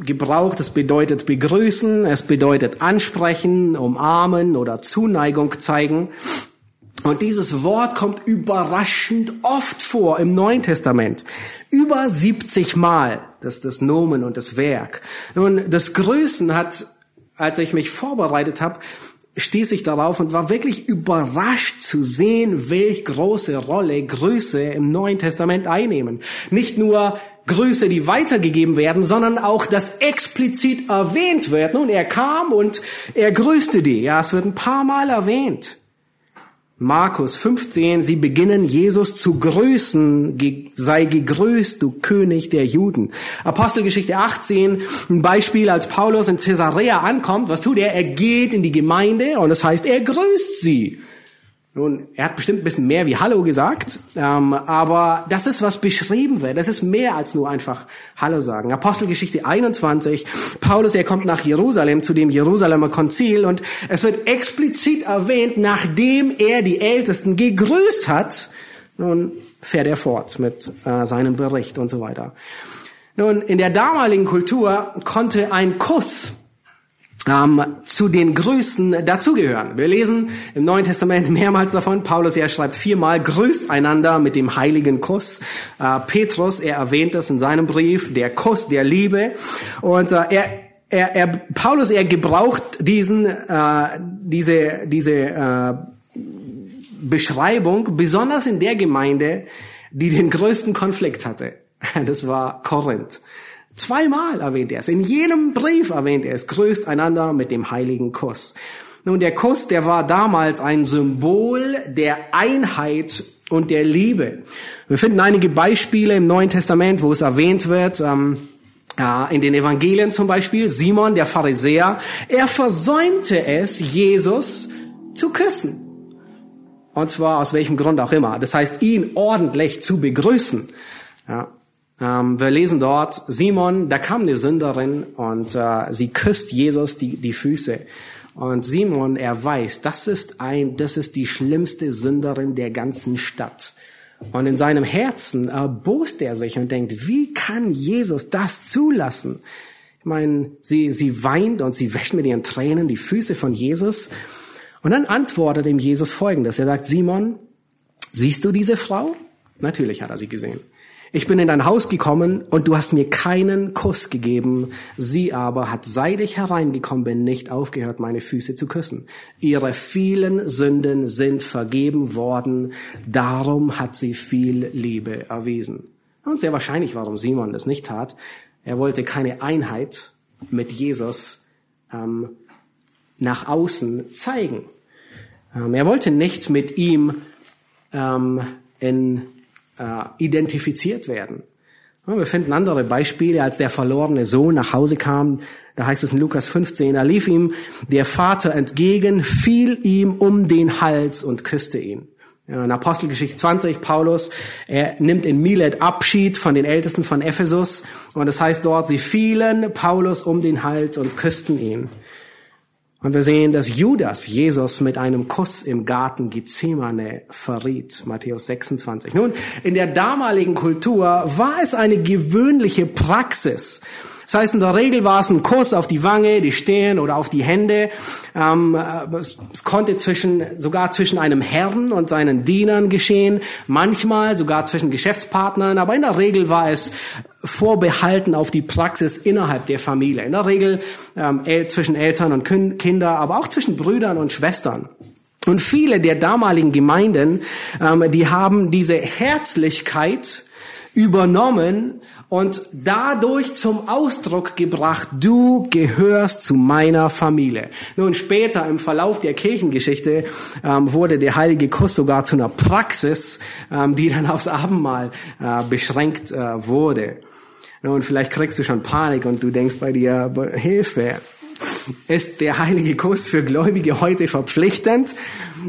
gebraucht, das bedeutet begrüßen, es bedeutet ansprechen, umarmen oder Zuneigung zeigen. Und dieses Wort kommt überraschend oft vor im Neuen Testament. Über 70 Mal, das das Nomen und das Werk. Nun, das Grüßen hat, als ich mich vorbereitet habe, stieß ich darauf und war wirklich überrascht zu sehen, welch große Rolle Grüße im Neuen Testament einnehmen. Nicht nur Grüße, die weitergegeben werden, sondern auch, dass explizit erwähnt wird. Nun, er kam und er grüßte die. Ja, es wird ein paar Mal erwähnt. Markus 15, sie beginnen Jesus zu grüßen, sei gegrüßt, du König der Juden. Apostelgeschichte 18, ein Beispiel, als Paulus in Caesarea ankommt, was tut er? Er geht in die Gemeinde und das heißt, er grüßt sie. Nun, er hat bestimmt ein bisschen mehr wie Hallo gesagt, ähm, aber das ist, was beschrieben wird. Das ist mehr als nur einfach Hallo sagen. Apostelgeschichte 21, Paulus, er kommt nach Jerusalem zu dem Jerusalemer Konzil und es wird explizit erwähnt, nachdem er die Ältesten gegrüßt hat. Nun fährt er fort mit äh, seinem Bericht und so weiter. Nun, in der damaligen Kultur konnte ein Kuss ähm, zu den Grüßen dazugehören. Wir lesen im Neuen Testament mehrmals davon. Paulus, er schreibt viermal, grüßt einander mit dem heiligen Kuss. Äh, Petrus, er erwähnt das in seinem Brief, der Kuss der Liebe. Und äh, er, er, er, Paulus, er gebraucht diesen, äh, diese, diese äh, Beschreibung, besonders in der Gemeinde, die den größten Konflikt hatte. Das war Korinth. Zweimal erwähnt er es. In jedem Brief erwähnt er es. Grüßt einander mit dem heiligen Kuss. Nun, der Kuss, der war damals ein Symbol der Einheit und der Liebe. Wir finden einige Beispiele im Neuen Testament, wo es erwähnt wird. Ähm, ja, in den Evangelien zum Beispiel, Simon, der Pharisäer, er versäumte es, Jesus zu küssen. Und zwar aus welchem Grund auch immer. Das heißt, ihn ordentlich zu begrüßen. Ja. Ähm, wir lesen dort, Simon, da kam eine Sünderin und äh, sie küsst Jesus die, die Füße. Und Simon, er weiß, das ist ein, das ist die schlimmste Sünderin der ganzen Stadt. Und in seinem Herzen erbost er sich und denkt, wie kann Jesus das zulassen? Ich meine, sie, sie weint und sie wäscht mit ihren Tränen die Füße von Jesus. Und dann antwortet ihm Jesus Folgendes. Er sagt, Simon, siehst du diese Frau? Natürlich hat er sie gesehen. Ich bin in dein Haus gekommen und du hast mir keinen Kuss gegeben. Sie aber hat, seit ich hereingekommen bin, nicht aufgehört, meine Füße zu küssen. Ihre vielen Sünden sind vergeben worden. Darum hat sie viel Liebe erwiesen. Und sehr wahrscheinlich, warum Simon das nicht tat. Er wollte keine Einheit mit Jesus ähm, nach außen zeigen. Ähm, er wollte nicht mit ihm ähm, in äh, identifiziert werden. Wir finden andere Beispiele, als der verlorene Sohn nach Hause kam. Da heißt es in Lukas 15, da lief ihm der Vater entgegen, fiel ihm um den Hals und küsste ihn. In Apostelgeschichte 20, Paulus, er nimmt in Milet Abschied von den Ältesten von Ephesus und das heißt dort, sie fielen Paulus um den Hals und küssten ihn. Und wir sehen, dass Judas Jesus mit einem Kuss im Garten Gethsemane verriet. Matthäus 26. Nun, in der damaligen Kultur war es eine gewöhnliche Praxis, das heißt, in der Regel war es ein Kuss auf die Wange, die Stirn oder auf die Hände. Ähm, es, es, konnte zwischen, sogar zwischen einem Herrn und seinen Dienern geschehen, manchmal sogar zwischen Geschäftspartnern, aber in der Regel war es vorbehalten auf die Praxis innerhalb der Familie. In der Regel ähm, zwischen Eltern und Kinder, aber auch zwischen Brüdern und Schwestern. Und viele der damaligen Gemeinden, ähm, die haben diese Herzlichkeit übernommen und dadurch zum Ausdruck gebracht, du gehörst zu meiner Familie. Nun später im Verlauf der Kirchengeschichte ähm, wurde der heilige Kuss sogar zu einer Praxis, ähm, die dann aufs Abendmahl äh, beschränkt äh, wurde. Nun, vielleicht kriegst du schon Panik und du denkst bei dir, Hilfe, ist der heilige Kuss für Gläubige heute verpflichtend?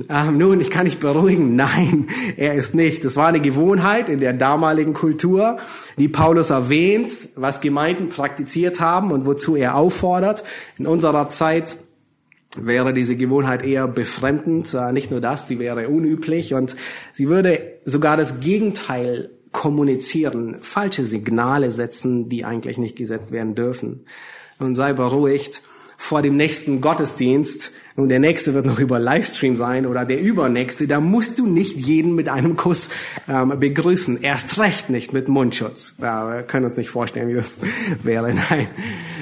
Ähm, nun, ich kann dich beruhigen, nein, er ist nicht. Das war eine Gewohnheit in der damaligen Kultur, die Paulus erwähnt, was Gemeinden praktiziert haben und wozu er auffordert. In unserer Zeit wäre diese Gewohnheit eher befremdend. Äh, nicht nur das, sie wäre unüblich und sie würde sogar das Gegenteil kommunizieren, falsche Signale setzen, die eigentlich nicht gesetzt werden dürfen. Und sei beruhigt, vor dem nächsten Gottesdienst, und der nächste wird noch über Livestream sein oder der übernächste, da musst du nicht jeden mit einem Kuss ähm, begrüßen. Erst recht nicht mit Mundschutz. Ja, wir können uns nicht vorstellen, wie das wäre. Nein.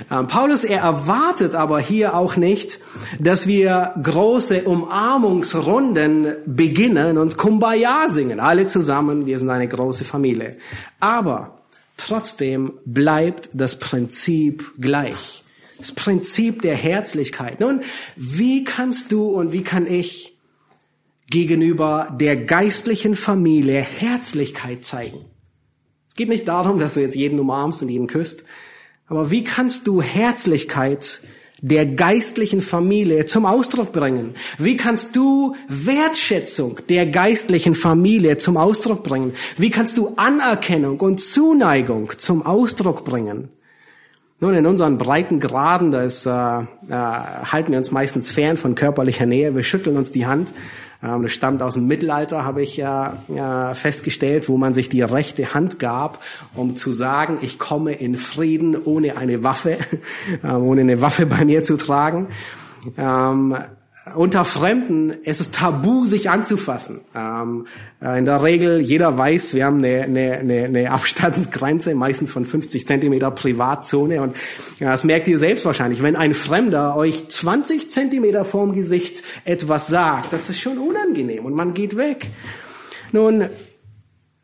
Ähm, Paulus, er erwartet aber hier auch nicht, dass wir große Umarmungsrunden beginnen und Kumbaya singen. Alle zusammen, wir sind eine große Familie. Aber trotzdem bleibt das Prinzip gleich. Das Prinzip der Herzlichkeit. Nun, wie kannst du und wie kann ich gegenüber der geistlichen Familie Herzlichkeit zeigen? Es geht nicht darum, dass du jetzt jeden umarmst und jeden küsst, aber wie kannst du Herzlichkeit der geistlichen Familie zum Ausdruck bringen? Wie kannst du Wertschätzung der geistlichen Familie zum Ausdruck bringen? Wie kannst du Anerkennung und Zuneigung zum Ausdruck bringen? Nun, in unseren breiten Graden, da ist, äh, äh, halten wir uns meistens fern von körperlicher Nähe. Wir schütteln uns die Hand. Ähm, das stammt aus dem Mittelalter, habe ich ja äh, festgestellt, wo man sich die rechte Hand gab, um zu sagen, ich komme in Frieden ohne eine Waffe, äh, ohne eine Waffe bei mir zu tragen. Ähm, unter Fremden, es ist tabu, sich anzufassen. Ähm, äh, in der Regel, jeder weiß, wir haben eine, eine, eine Abstandsgrenze, meistens von 50 Zentimeter Privatzone. Und ja, das merkt ihr selbst wahrscheinlich. Wenn ein Fremder euch 20 Zentimeter vorm Gesicht etwas sagt, das ist schon unangenehm und man geht weg. Nun,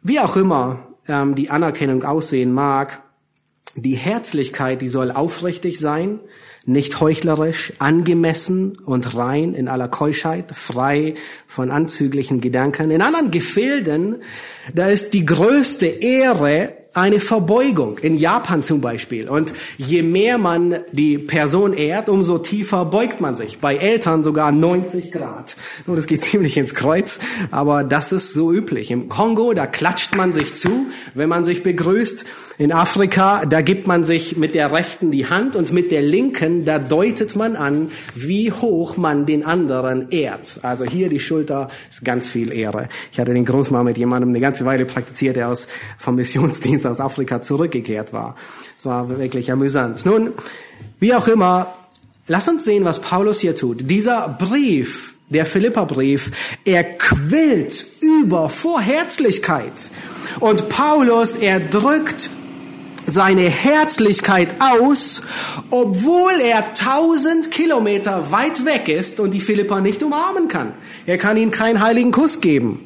wie auch immer ähm, die Anerkennung aussehen mag, die Herzlichkeit, die soll aufrichtig sein nicht heuchlerisch, angemessen und rein in aller Keuschheit, frei von anzüglichen Gedanken. In anderen Gefilden, da ist die größte Ehre eine Verbeugung, in Japan zum Beispiel. Und je mehr man die Person ehrt, umso tiefer beugt man sich. Bei Eltern sogar 90 Grad. Und das geht ziemlich ins Kreuz, aber das ist so üblich. Im Kongo, da klatscht man sich zu, wenn man sich begrüßt. In Afrika, da gibt man sich mit der rechten die Hand und mit der linken, da deutet man an, wie hoch man den anderen ehrt. Also hier die Schulter ist ganz viel Ehre. Ich hatte den Großmann mit jemandem eine ganze Weile praktiziert, der aus, vom Missionsdienst aus Afrika zurückgekehrt war. Es war wirklich amüsant. Nun, wie auch immer, lass uns sehen, was Paulus hier tut. Dieser Brief, der Philippa-Brief, er quillt über vor Herzlichkeit. Und Paulus, er drückt seine Herzlichkeit aus, obwohl er tausend Kilometer weit weg ist und die Philippa nicht umarmen kann. Er kann ihnen keinen heiligen Kuss geben.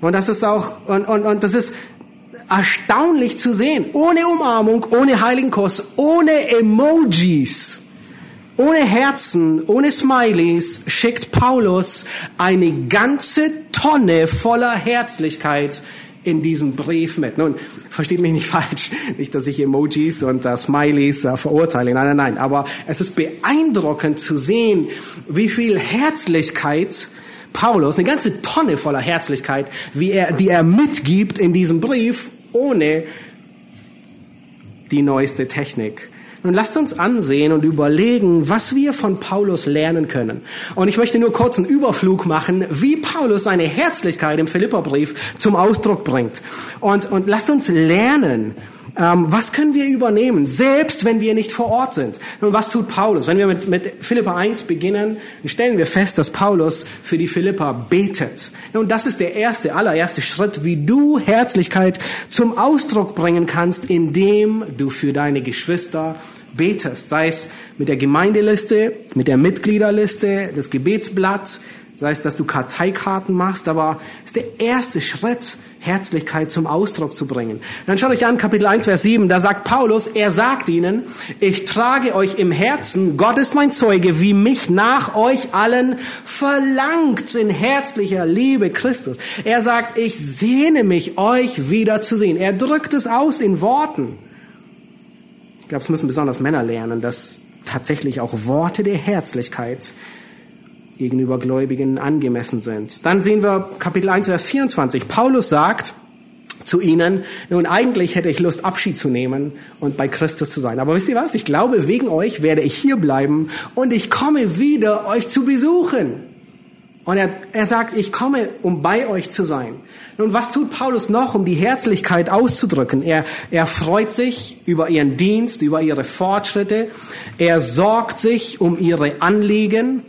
Und das ist auch, und, und, und das ist erstaunlich zu sehen. Ohne Umarmung, ohne heiligen Kuss, ohne Emojis, ohne Herzen, ohne Smileys schickt Paulus eine ganze Tonne voller Herzlichkeit in diesem Brief mit. Nun, versteht mich nicht falsch, nicht, dass ich Emojis und uh, Smileys uh, verurteile, nein, nein, nein, aber es ist beeindruckend zu sehen, wie viel Herzlichkeit Paulus, eine ganze Tonne voller Herzlichkeit, wie er, die er mitgibt in diesem Brief, ohne die neueste Technik nun lasst uns ansehen und überlegen, was wir von Paulus lernen können. Und ich möchte nur kurz einen Überflug machen, wie Paulus seine Herzlichkeit im Philipperbrief zum Ausdruck bringt. Und, und lasst uns lernen, ähm, was können wir übernehmen, selbst wenn wir nicht vor Ort sind? Nun, was tut Paulus? Wenn wir mit, mit Philippa 1 beginnen, stellen wir fest, dass Paulus für die Philippa betet. Nun, das ist der erste, allererste Schritt, wie du Herzlichkeit zum Ausdruck bringen kannst, indem du für deine Geschwister betest, sei es mit der Gemeindeliste, mit der Mitgliederliste, das Gebetsblatt, sei es, dass du Karteikarten machst, aber es ist der erste Schritt, Herzlichkeit zum Ausdruck zu bringen. Dann schaut euch an, Kapitel 1, Vers 7, da sagt Paulus, er sagt ihnen, ich trage euch im Herzen, Gott ist mein Zeuge, wie mich nach euch allen verlangt in herzlicher Liebe Christus. Er sagt, ich sehne mich, euch wieder zu sehen. Er drückt es aus in Worten glaube, es müssen besonders Männer lernen, dass tatsächlich auch Worte der Herzlichkeit gegenüber Gläubigen angemessen sind. Dann sehen wir Kapitel 1, Vers 24. Paulus sagt zu ihnen, nun eigentlich hätte ich Lust, Abschied zu nehmen und bei Christus zu sein. Aber wisst ihr was? Ich glaube, wegen euch werde ich hier bleiben und ich komme wieder, euch zu besuchen. Und er, er sagt, ich komme, um bei euch zu sein. Nun, was tut Paulus noch, um die Herzlichkeit auszudrücken? Er, er freut sich über ihren Dienst, über ihre Fortschritte. Er sorgt sich um ihre Anliegen.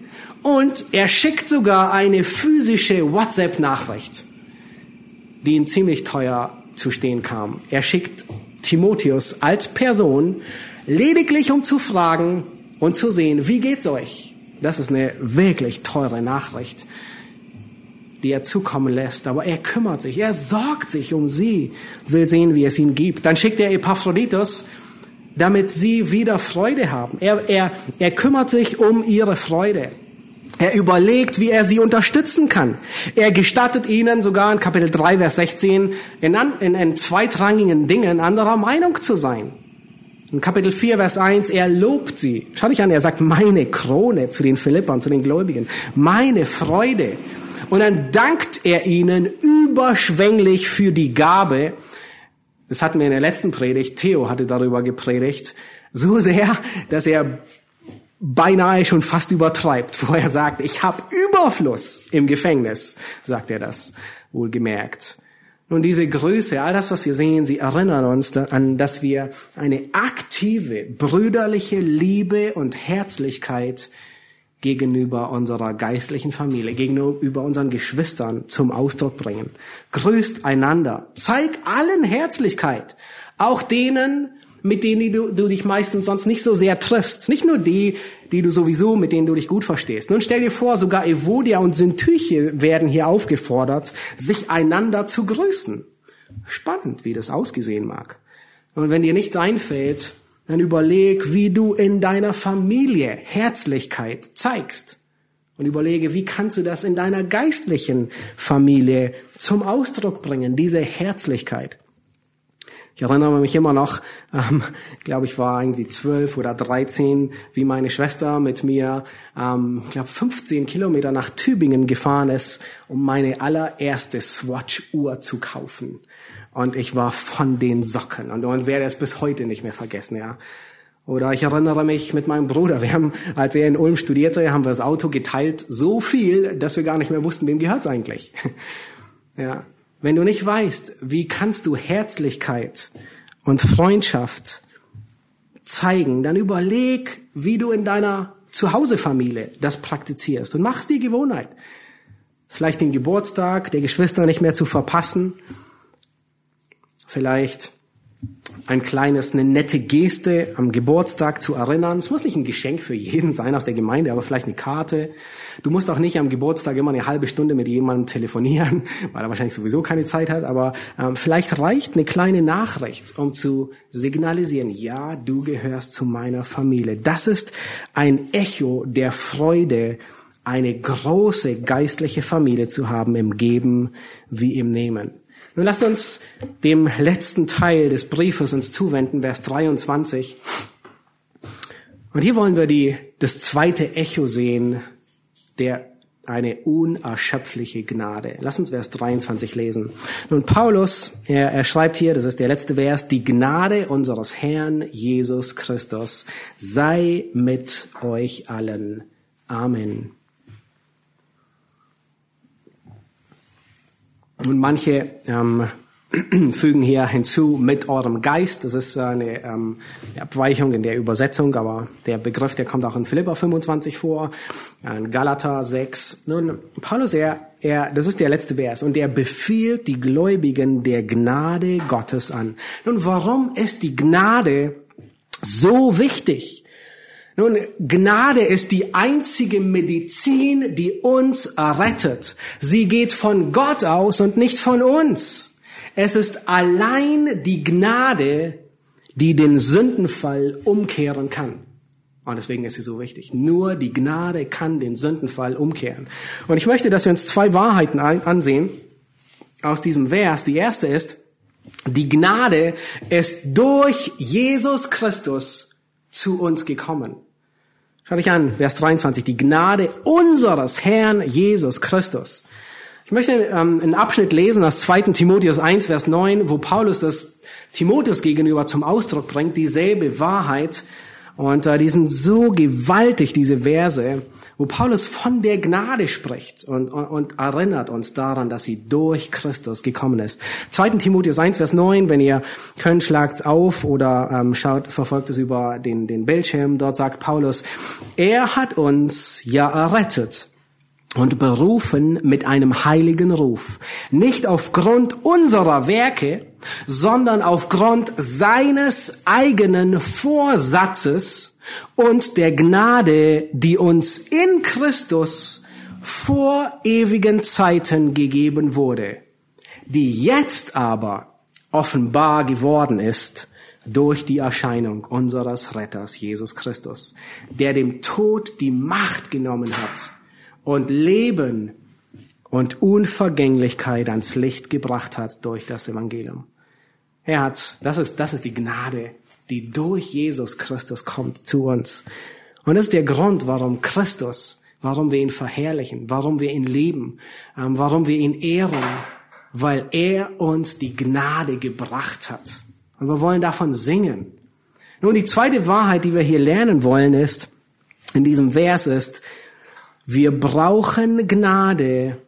Und er schickt sogar eine physische WhatsApp-Nachricht, die ihm ziemlich teuer zu stehen kam. Er schickt Timotheus als Person lediglich um zu fragen und zu sehen, wie geht's euch? Das ist eine wirklich teure Nachricht die er zukommen lässt. Aber er kümmert sich, er sorgt sich um sie, will sehen, wie es ihn gibt. Dann schickt er Epaphroditus, damit sie wieder Freude haben. Er, er, er kümmert sich um ihre Freude. Er überlegt, wie er sie unterstützen kann. Er gestattet ihnen sogar in Kapitel 3, Vers 16 in, in, in zweitrangigen Dingen anderer Meinung zu sein. In Kapitel 4, Vers 1, er lobt sie. Schau dich an, er sagt, meine Krone zu den Philippern, zu den Gläubigen. Meine Freude. Und dann dankt er ihnen überschwänglich für die Gabe. Das hatten wir in der letzten Predigt. Theo hatte darüber gepredigt. So sehr, dass er beinahe schon fast übertreibt, wo er sagt, ich habe Überfluss im Gefängnis, sagt er das wohlgemerkt. Nun, diese Größe, all das, was wir sehen, sie erinnern uns an, dass wir eine aktive, brüderliche Liebe und Herzlichkeit gegenüber unserer geistlichen Familie, gegenüber unseren Geschwistern zum Ausdruck bringen. Grüßt einander. Zeig allen Herzlichkeit. Auch denen, mit denen du, du dich meistens sonst nicht so sehr triffst. Nicht nur die, die du sowieso, mit denen du dich gut verstehst. Nun stell dir vor, sogar Evodia und Syntyche werden hier aufgefordert, sich einander zu grüßen. Spannend, wie das ausgesehen mag. Und wenn dir nichts einfällt, dann überleg, wie du in deiner Familie Herzlichkeit zeigst. Und überlege, wie kannst du das in deiner geistlichen Familie zum Ausdruck bringen, diese Herzlichkeit. Ich erinnere mich immer noch, ähm, glaube ich war irgendwie zwölf oder dreizehn, wie meine Schwester mit mir, ähm, glaube 15 Kilometer nach Tübingen gefahren ist, um meine allererste Swatch-Uhr zu kaufen. Und ich war von den Socken und, und werde es bis heute nicht mehr vergessen, ja. Oder ich erinnere mich mit meinem Bruder, wir haben, als er in Ulm studierte, haben wir das Auto geteilt so viel, dass wir gar nicht mehr wussten, wem gehört's eigentlich. ja. Wenn du nicht weißt, wie kannst du Herzlichkeit und Freundschaft zeigen, dann überleg, wie du in deiner Zuhausefamilie das praktizierst und mach's die Gewohnheit. Vielleicht den Geburtstag der Geschwister nicht mehr zu verpassen. Vielleicht ein kleines, eine nette Geste am Geburtstag zu erinnern. Es muss nicht ein Geschenk für jeden sein aus der Gemeinde, aber vielleicht eine Karte. Du musst auch nicht am Geburtstag immer eine halbe Stunde mit jemandem telefonieren, weil er wahrscheinlich sowieso keine Zeit hat, aber ähm, vielleicht reicht eine kleine Nachricht, um zu signalisieren, ja, du gehörst zu meiner Familie. Das ist ein Echo der Freude, eine große geistliche Familie zu haben im Geben wie im Nehmen. Nun lasst uns dem letzten Teil des Briefes uns zuwenden, Vers 23. Und hier wollen wir die, das zweite Echo sehen, der eine unerschöpfliche Gnade. Lass uns Vers 23 lesen. Nun, Paulus, er, er schreibt hier, das ist der letzte Vers, die Gnade unseres Herrn Jesus Christus sei mit euch allen. Amen. Und manche ähm, fügen hier hinzu mit eurem Geist. Das ist eine, ähm, Abweichung in der Übersetzung, aber der Begriff, der kommt auch in Philippa 25 vor, in Galater 6. Nun, Paulus, er, er, das ist der letzte Vers, und er befiehlt die Gläubigen der Gnade Gottes an. Nun, warum ist die Gnade so wichtig? Nun, Gnade ist die einzige Medizin, die uns errettet. Sie geht von Gott aus und nicht von uns. Es ist allein die Gnade, die den Sündenfall umkehren kann. Und deswegen ist sie so wichtig. Nur die Gnade kann den Sündenfall umkehren. Und ich möchte, dass wir uns zwei Wahrheiten ansehen aus diesem Vers. Die erste ist, die Gnade ist durch Jesus Christus zu uns gekommen. Schau dich an, Vers 23, die Gnade unseres Herrn Jesus Christus. Ich möchte ähm, einen Abschnitt lesen aus 2. Timotheus 1, Vers 9, wo Paulus das Timotheus gegenüber zum Ausdruck bringt, dieselbe Wahrheit, und äh, die sind so gewaltig, diese Verse, wo Paulus von der Gnade spricht und, und, und erinnert uns daran, dass sie durch Christus gekommen ist. 2. Timotheus 1, Vers 9, wenn ihr könnt, schlagt's auf oder ähm, schaut, verfolgt es über den, den Bildschirm. Dort sagt Paulus, er hat uns ja errettet und berufen mit einem heiligen Ruf, nicht aufgrund unserer Werke, sondern aufgrund seines eigenen Vorsatzes und der Gnade, die uns in Christus vor ewigen Zeiten gegeben wurde, die jetzt aber offenbar geworden ist durch die Erscheinung unseres Retters Jesus Christus, der dem Tod die Macht genommen hat und Leben und Unvergänglichkeit ans Licht gebracht hat durch das Evangelium. Er hat, das ist, das ist die Gnade, die durch Jesus Christus kommt zu uns. Und das ist der Grund, warum Christus, warum wir ihn verherrlichen, warum wir ihn lieben, ähm, warum wir ihn ehren, weil er uns die Gnade gebracht hat. Und wir wollen davon singen. Nun, die zweite Wahrheit, die wir hier lernen wollen, ist, in diesem Vers ist, wir brauchen Gnade,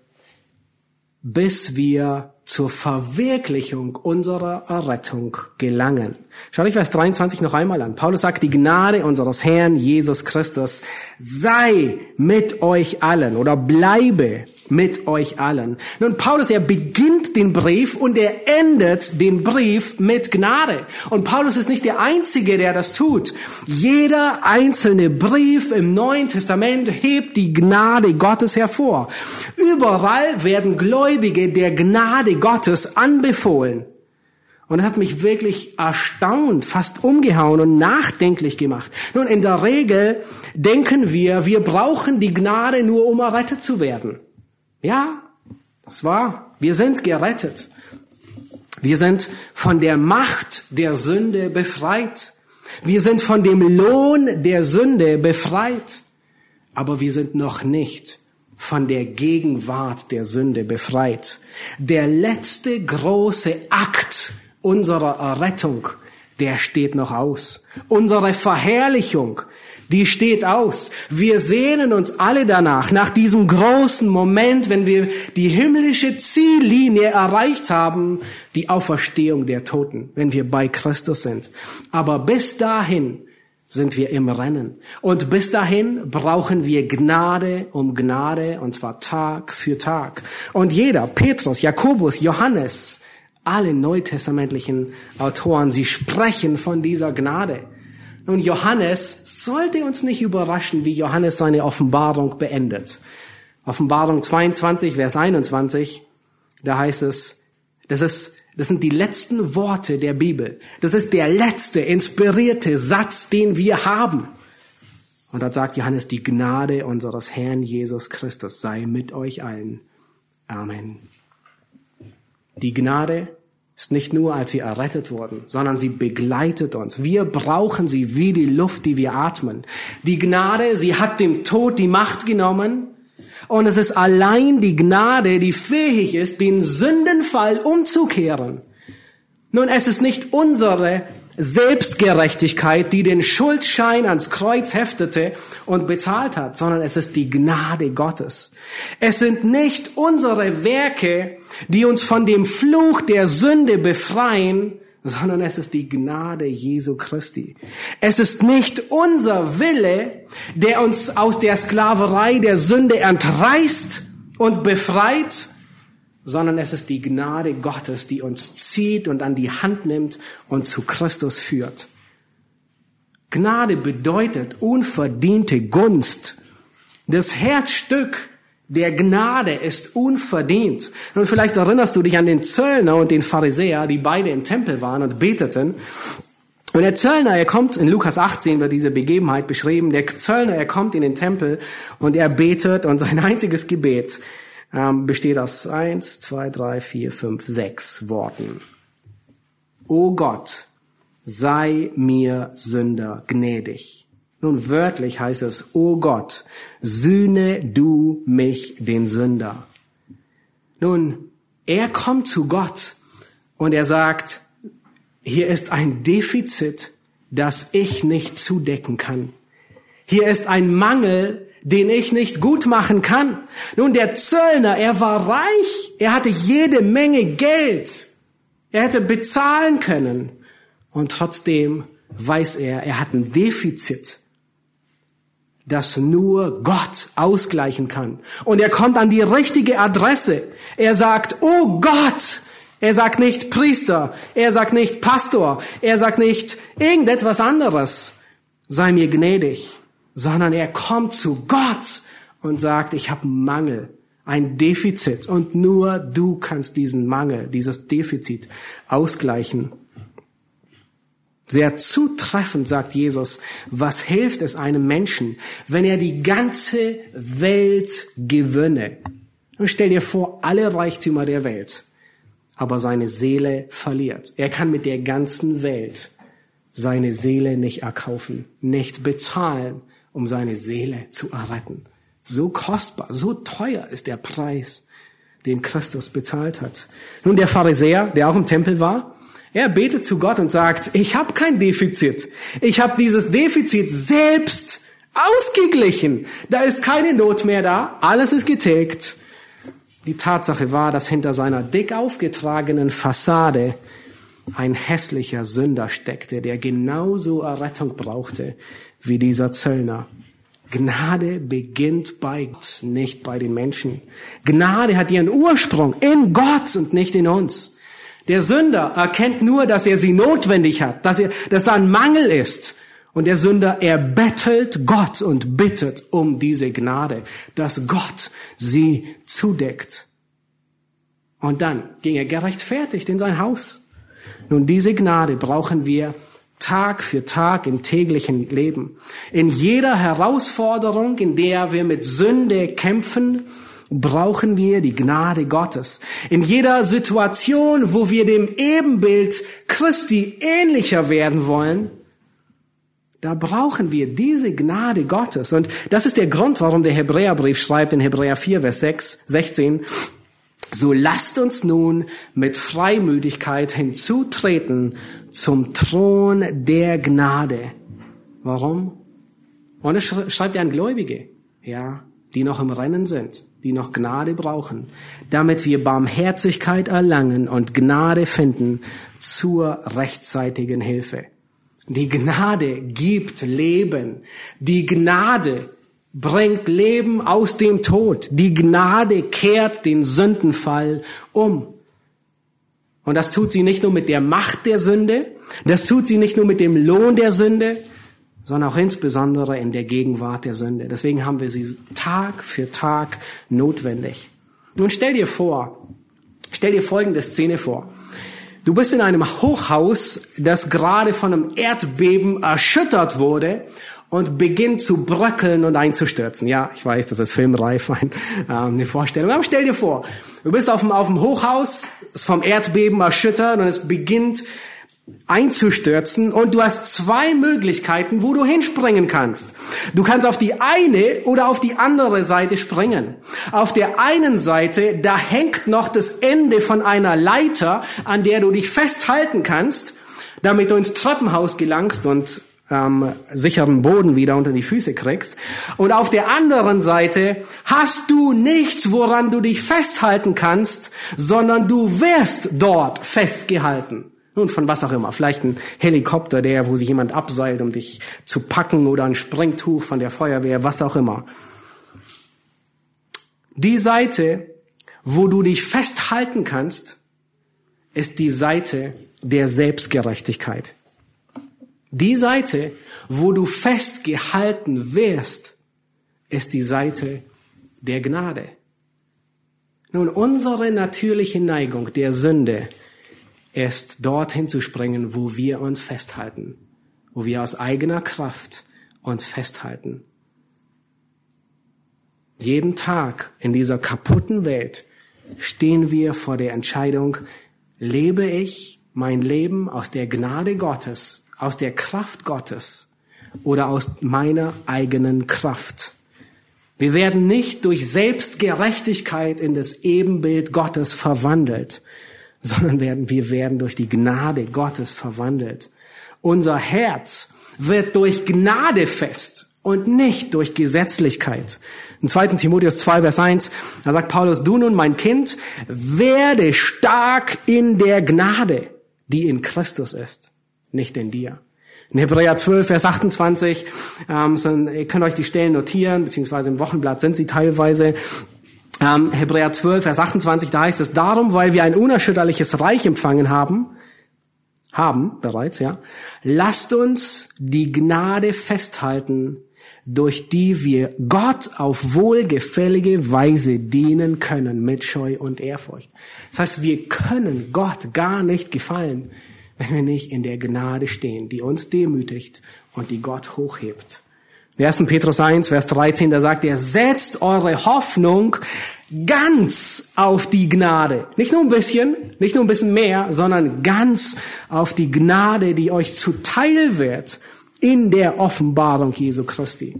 bis wir zur Verwirklichung unserer Errettung gelangen. Schaut euch Vers 23 noch einmal an. Paulus sagt, die Gnade unseres Herrn Jesus Christus sei mit euch allen oder bleibe mit euch allen. Nun, Paulus, er beginnt den Brief und er endet den Brief mit Gnade. Und Paulus ist nicht der Einzige, der das tut. Jeder einzelne Brief im Neuen Testament hebt die Gnade Gottes hervor. Überall werden Gläubige der Gnade Gottes anbefohlen. Und das hat mich wirklich erstaunt, fast umgehauen und nachdenklich gemacht. Nun, in der Regel denken wir, wir brauchen die Gnade nur, um errettet zu werden. Ja, das war. Wir sind gerettet. Wir sind von der Macht der Sünde befreit. Wir sind von dem Lohn der Sünde befreit. Aber wir sind noch nicht von der Gegenwart der Sünde befreit. Der letzte große Akt unserer Errettung, der steht noch aus. Unsere Verherrlichung, die steht aus. Wir sehnen uns alle danach, nach diesem großen Moment, wenn wir die himmlische Ziellinie erreicht haben, die Auferstehung der Toten, wenn wir bei Christus sind. Aber bis dahin sind wir im Rennen. Und bis dahin brauchen wir Gnade um Gnade, und zwar Tag für Tag. Und jeder, Petrus, Jakobus, Johannes, alle neutestamentlichen Autoren, sie sprechen von dieser Gnade. Nun, Johannes sollte uns nicht überraschen, wie Johannes seine Offenbarung beendet. Offenbarung 22, Vers 21, da heißt es, das ist, das sind die letzten Worte der Bibel. Das ist der letzte inspirierte Satz, den wir haben. Und da sagt Johannes, die Gnade unseres Herrn Jesus Christus sei mit euch allen. Amen. Die Gnade ist nicht nur, als sie errettet wurden, sondern sie begleitet uns. Wir brauchen sie wie die Luft, die wir atmen. Die Gnade, sie hat dem Tod die Macht genommen. Und es ist allein die Gnade, die fähig ist, den Sündenfall umzukehren. Nun, es ist nicht unsere Selbstgerechtigkeit, die den Schuldschein ans Kreuz heftete und bezahlt hat, sondern es ist die Gnade Gottes. Es sind nicht unsere Werke, die uns von dem Fluch der Sünde befreien, sondern es ist die Gnade Jesu Christi. Es ist nicht unser Wille, der uns aus der Sklaverei der Sünde entreißt und befreit, sondern es ist die Gnade Gottes, die uns zieht und an die Hand nimmt und zu Christus führt. Gnade bedeutet unverdiente Gunst. Das Herzstück der Gnade ist unverdient. Und vielleicht erinnerst du dich an den Zöllner und den Pharisäer, die beide im Tempel waren und beteten. Und der Zöllner, er kommt, in Lukas 18 wird diese Begebenheit beschrieben, der Zöllner, er kommt in den Tempel und er betet und sein einziges Gebet ähm, besteht aus eins, zwei, drei, vier, fünf, sechs Worten. O Gott, sei mir Sünder gnädig. Nun wörtlich heißt es, O Gott, sühne du mich, den Sünder. Nun, er kommt zu Gott und er sagt, hier ist ein Defizit, das ich nicht zudecken kann. Hier ist ein Mangel, den ich nicht gut machen kann. Nun, der Zöllner, er war reich, er hatte jede Menge Geld, er hätte bezahlen können. Und trotzdem weiß er, er hat ein Defizit, das nur Gott ausgleichen kann. Und er kommt an die richtige Adresse. Er sagt, oh Gott, er sagt nicht Priester, er sagt nicht Pastor, er sagt nicht irgendetwas anderes. Sei mir gnädig sondern er kommt zu Gott und sagt, ich habe Mangel, ein Defizit und nur du kannst diesen Mangel, dieses Defizit ausgleichen. Sehr zutreffend sagt Jesus, was hilft es einem Menschen, wenn er die ganze Welt gewinne? Und stell dir vor, alle Reichtümer der Welt, aber seine Seele verliert. Er kann mit der ganzen Welt seine Seele nicht erkaufen, nicht bezahlen, um seine Seele zu erretten. So kostbar, so teuer ist der Preis, den Christus bezahlt hat. Nun der Pharisäer, der auch im Tempel war, er betet zu Gott und sagt, ich habe kein Defizit. Ich habe dieses Defizit selbst ausgeglichen. Da ist keine Not mehr da. Alles ist getilgt. Die Tatsache war, dass hinter seiner dick aufgetragenen Fassade ein hässlicher Sünder steckte, der genauso Errettung brauchte wie dieser Zöllner. Gnade beginnt bei Gott, nicht bei den Menschen. Gnade hat ihren Ursprung in Gott und nicht in uns. Der Sünder erkennt nur, dass er sie notwendig hat, dass, er, dass da ein Mangel ist. Und der Sünder erbettelt Gott und bittet um diese Gnade, dass Gott sie zudeckt. Und dann ging er gerechtfertigt in sein Haus. Nun, diese Gnade brauchen wir Tag für Tag im täglichen Leben. In jeder Herausforderung, in der wir mit Sünde kämpfen, brauchen wir die Gnade Gottes. In jeder Situation, wo wir dem Ebenbild Christi ähnlicher werden wollen, da brauchen wir diese Gnade Gottes. Und das ist der Grund, warum der Hebräerbrief schreibt in Hebräer 4, Vers 6, 16, so lasst uns nun mit Freimütigkeit hinzutreten zum Thron der Gnade. Warum? Und es schreibt er an Gläubige, ja, die noch im Rennen sind, die noch Gnade brauchen, damit wir Barmherzigkeit erlangen und Gnade finden zur rechtzeitigen Hilfe. Die Gnade gibt Leben. Die Gnade bringt Leben aus dem Tod. Die Gnade kehrt den Sündenfall um. Und das tut sie nicht nur mit der Macht der Sünde, das tut sie nicht nur mit dem Lohn der Sünde, sondern auch insbesondere in der Gegenwart der Sünde. Deswegen haben wir sie Tag für Tag notwendig. Nun stell dir vor, stell dir folgende Szene vor. Du bist in einem Hochhaus, das gerade von einem Erdbeben erschüttert wurde und beginnt zu bröckeln und einzustürzen. Ja, ich weiß, das ist filmreif, ein, äh, eine Vorstellung. Aber stell dir vor, du bist auf dem, auf dem Hochhaus, ist vom Erdbeben erschüttert und es beginnt einzustürzen und du hast zwei Möglichkeiten, wo du hinspringen kannst. Du kannst auf die eine oder auf die andere Seite springen. Auf der einen Seite, da hängt noch das Ende von einer Leiter, an der du dich festhalten kannst, damit du ins Treppenhaus gelangst und ähm, sicheren Boden wieder unter die Füße kriegst. Und auf der anderen Seite hast du nichts, woran du dich festhalten kannst, sondern du wirst dort festgehalten. Nun, von was auch immer. Vielleicht ein Helikopter, der, wo sich jemand abseilt, um dich zu packen oder ein Sprengtuch von der Feuerwehr, was auch immer. Die Seite, wo du dich festhalten kannst, ist die Seite der Selbstgerechtigkeit. Die Seite, wo du festgehalten wirst, ist die Seite der Gnade. Nun, unsere natürliche Neigung der Sünde ist dorthin zu springen, wo wir uns festhalten, wo wir aus eigener Kraft uns festhalten. Jeden Tag in dieser kaputten Welt stehen wir vor der Entscheidung, lebe ich mein Leben aus der Gnade Gottes, aus der Kraft Gottes oder aus meiner eigenen Kraft. Wir werden nicht durch Selbstgerechtigkeit in das Ebenbild Gottes verwandelt, sondern werden, wir werden durch die Gnade Gottes verwandelt. Unser Herz wird durch Gnade fest und nicht durch Gesetzlichkeit. In 2. Timotheus 2, Vers 1, da sagt Paulus, du nun, mein Kind, werde stark in der Gnade, die in Christus ist, nicht in dir. In Hebräer 12, Vers 28, ähm, sind, ihr könnt euch die Stellen notieren, beziehungsweise im Wochenblatt sind sie teilweise ähm, Hebräer 12, Vers 28, da heißt es, darum, weil wir ein unerschütterliches Reich empfangen haben, haben bereits, ja, lasst uns die Gnade festhalten, durch die wir Gott auf wohlgefällige Weise dienen können mit Scheu und Ehrfurcht. Das heißt, wir können Gott gar nicht gefallen, wenn wir nicht in der Gnade stehen, die uns demütigt und die Gott hochhebt. 1. Petrus 1, Vers 13, da sagt er, setzt eure Hoffnung ganz auf die Gnade. Nicht nur ein bisschen, nicht nur ein bisschen mehr, sondern ganz auf die Gnade, die euch zuteil wird in der Offenbarung Jesu Christi.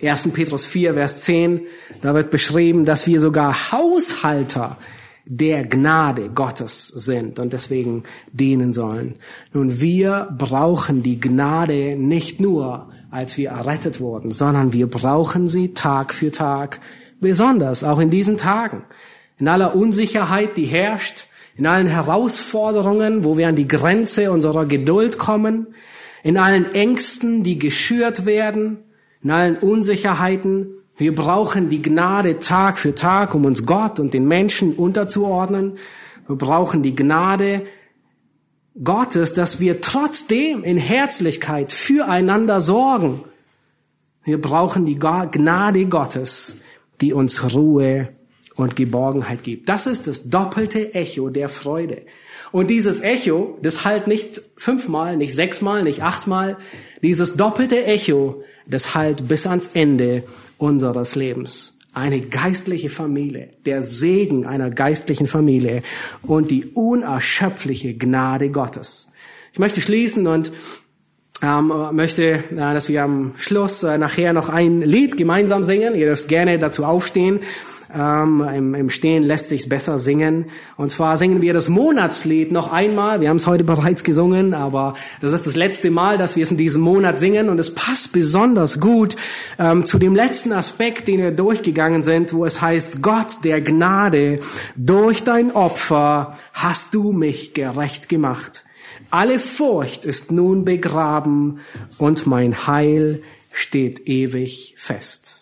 1. Petrus 4, Vers 10, da wird beschrieben, dass wir sogar Haushalter der Gnade Gottes sind und deswegen dienen sollen. Nun, wir brauchen die Gnade nicht nur als wir errettet wurden, sondern wir brauchen sie Tag für Tag, besonders auch in diesen Tagen. In aller Unsicherheit, die herrscht, in allen Herausforderungen, wo wir an die Grenze unserer Geduld kommen, in allen Ängsten, die geschürt werden, in allen Unsicherheiten. Wir brauchen die Gnade Tag für Tag, um uns Gott und den Menschen unterzuordnen. Wir brauchen die Gnade, Gottes, dass wir trotzdem in Herzlichkeit füreinander sorgen. Wir brauchen die Gnade Gottes, die uns Ruhe und Geborgenheit gibt. Das ist das doppelte Echo der Freude. Und dieses Echo, das halt nicht fünfmal, nicht sechsmal, nicht achtmal. Dieses doppelte Echo, das halt bis ans Ende unseres Lebens. eine geistliche Familie, der Segen einer geistlichen Familie und die unerschöpfliche Gnade Gottes. Ich möchte schließen und ähm, möchte, äh, dass wir am Schluss äh, nachher noch ein Lied gemeinsam singen. Ihr dürft gerne dazu aufstehen. Ähm, im, Im Stehen lässt sich's besser singen. Und zwar singen wir das Monatslied noch einmal. Wir haben es heute bereits gesungen, aber das ist das letzte Mal, dass wir es in diesem Monat singen. Und es passt besonders gut ähm, zu dem letzten Aspekt, den wir durchgegangen sind, wo es heißt, Gott der Gnade, durch dein Opfer hast du mich gerecht gemacht. Alle Furcht ist nun begraben und mein Heil steht ewig fest.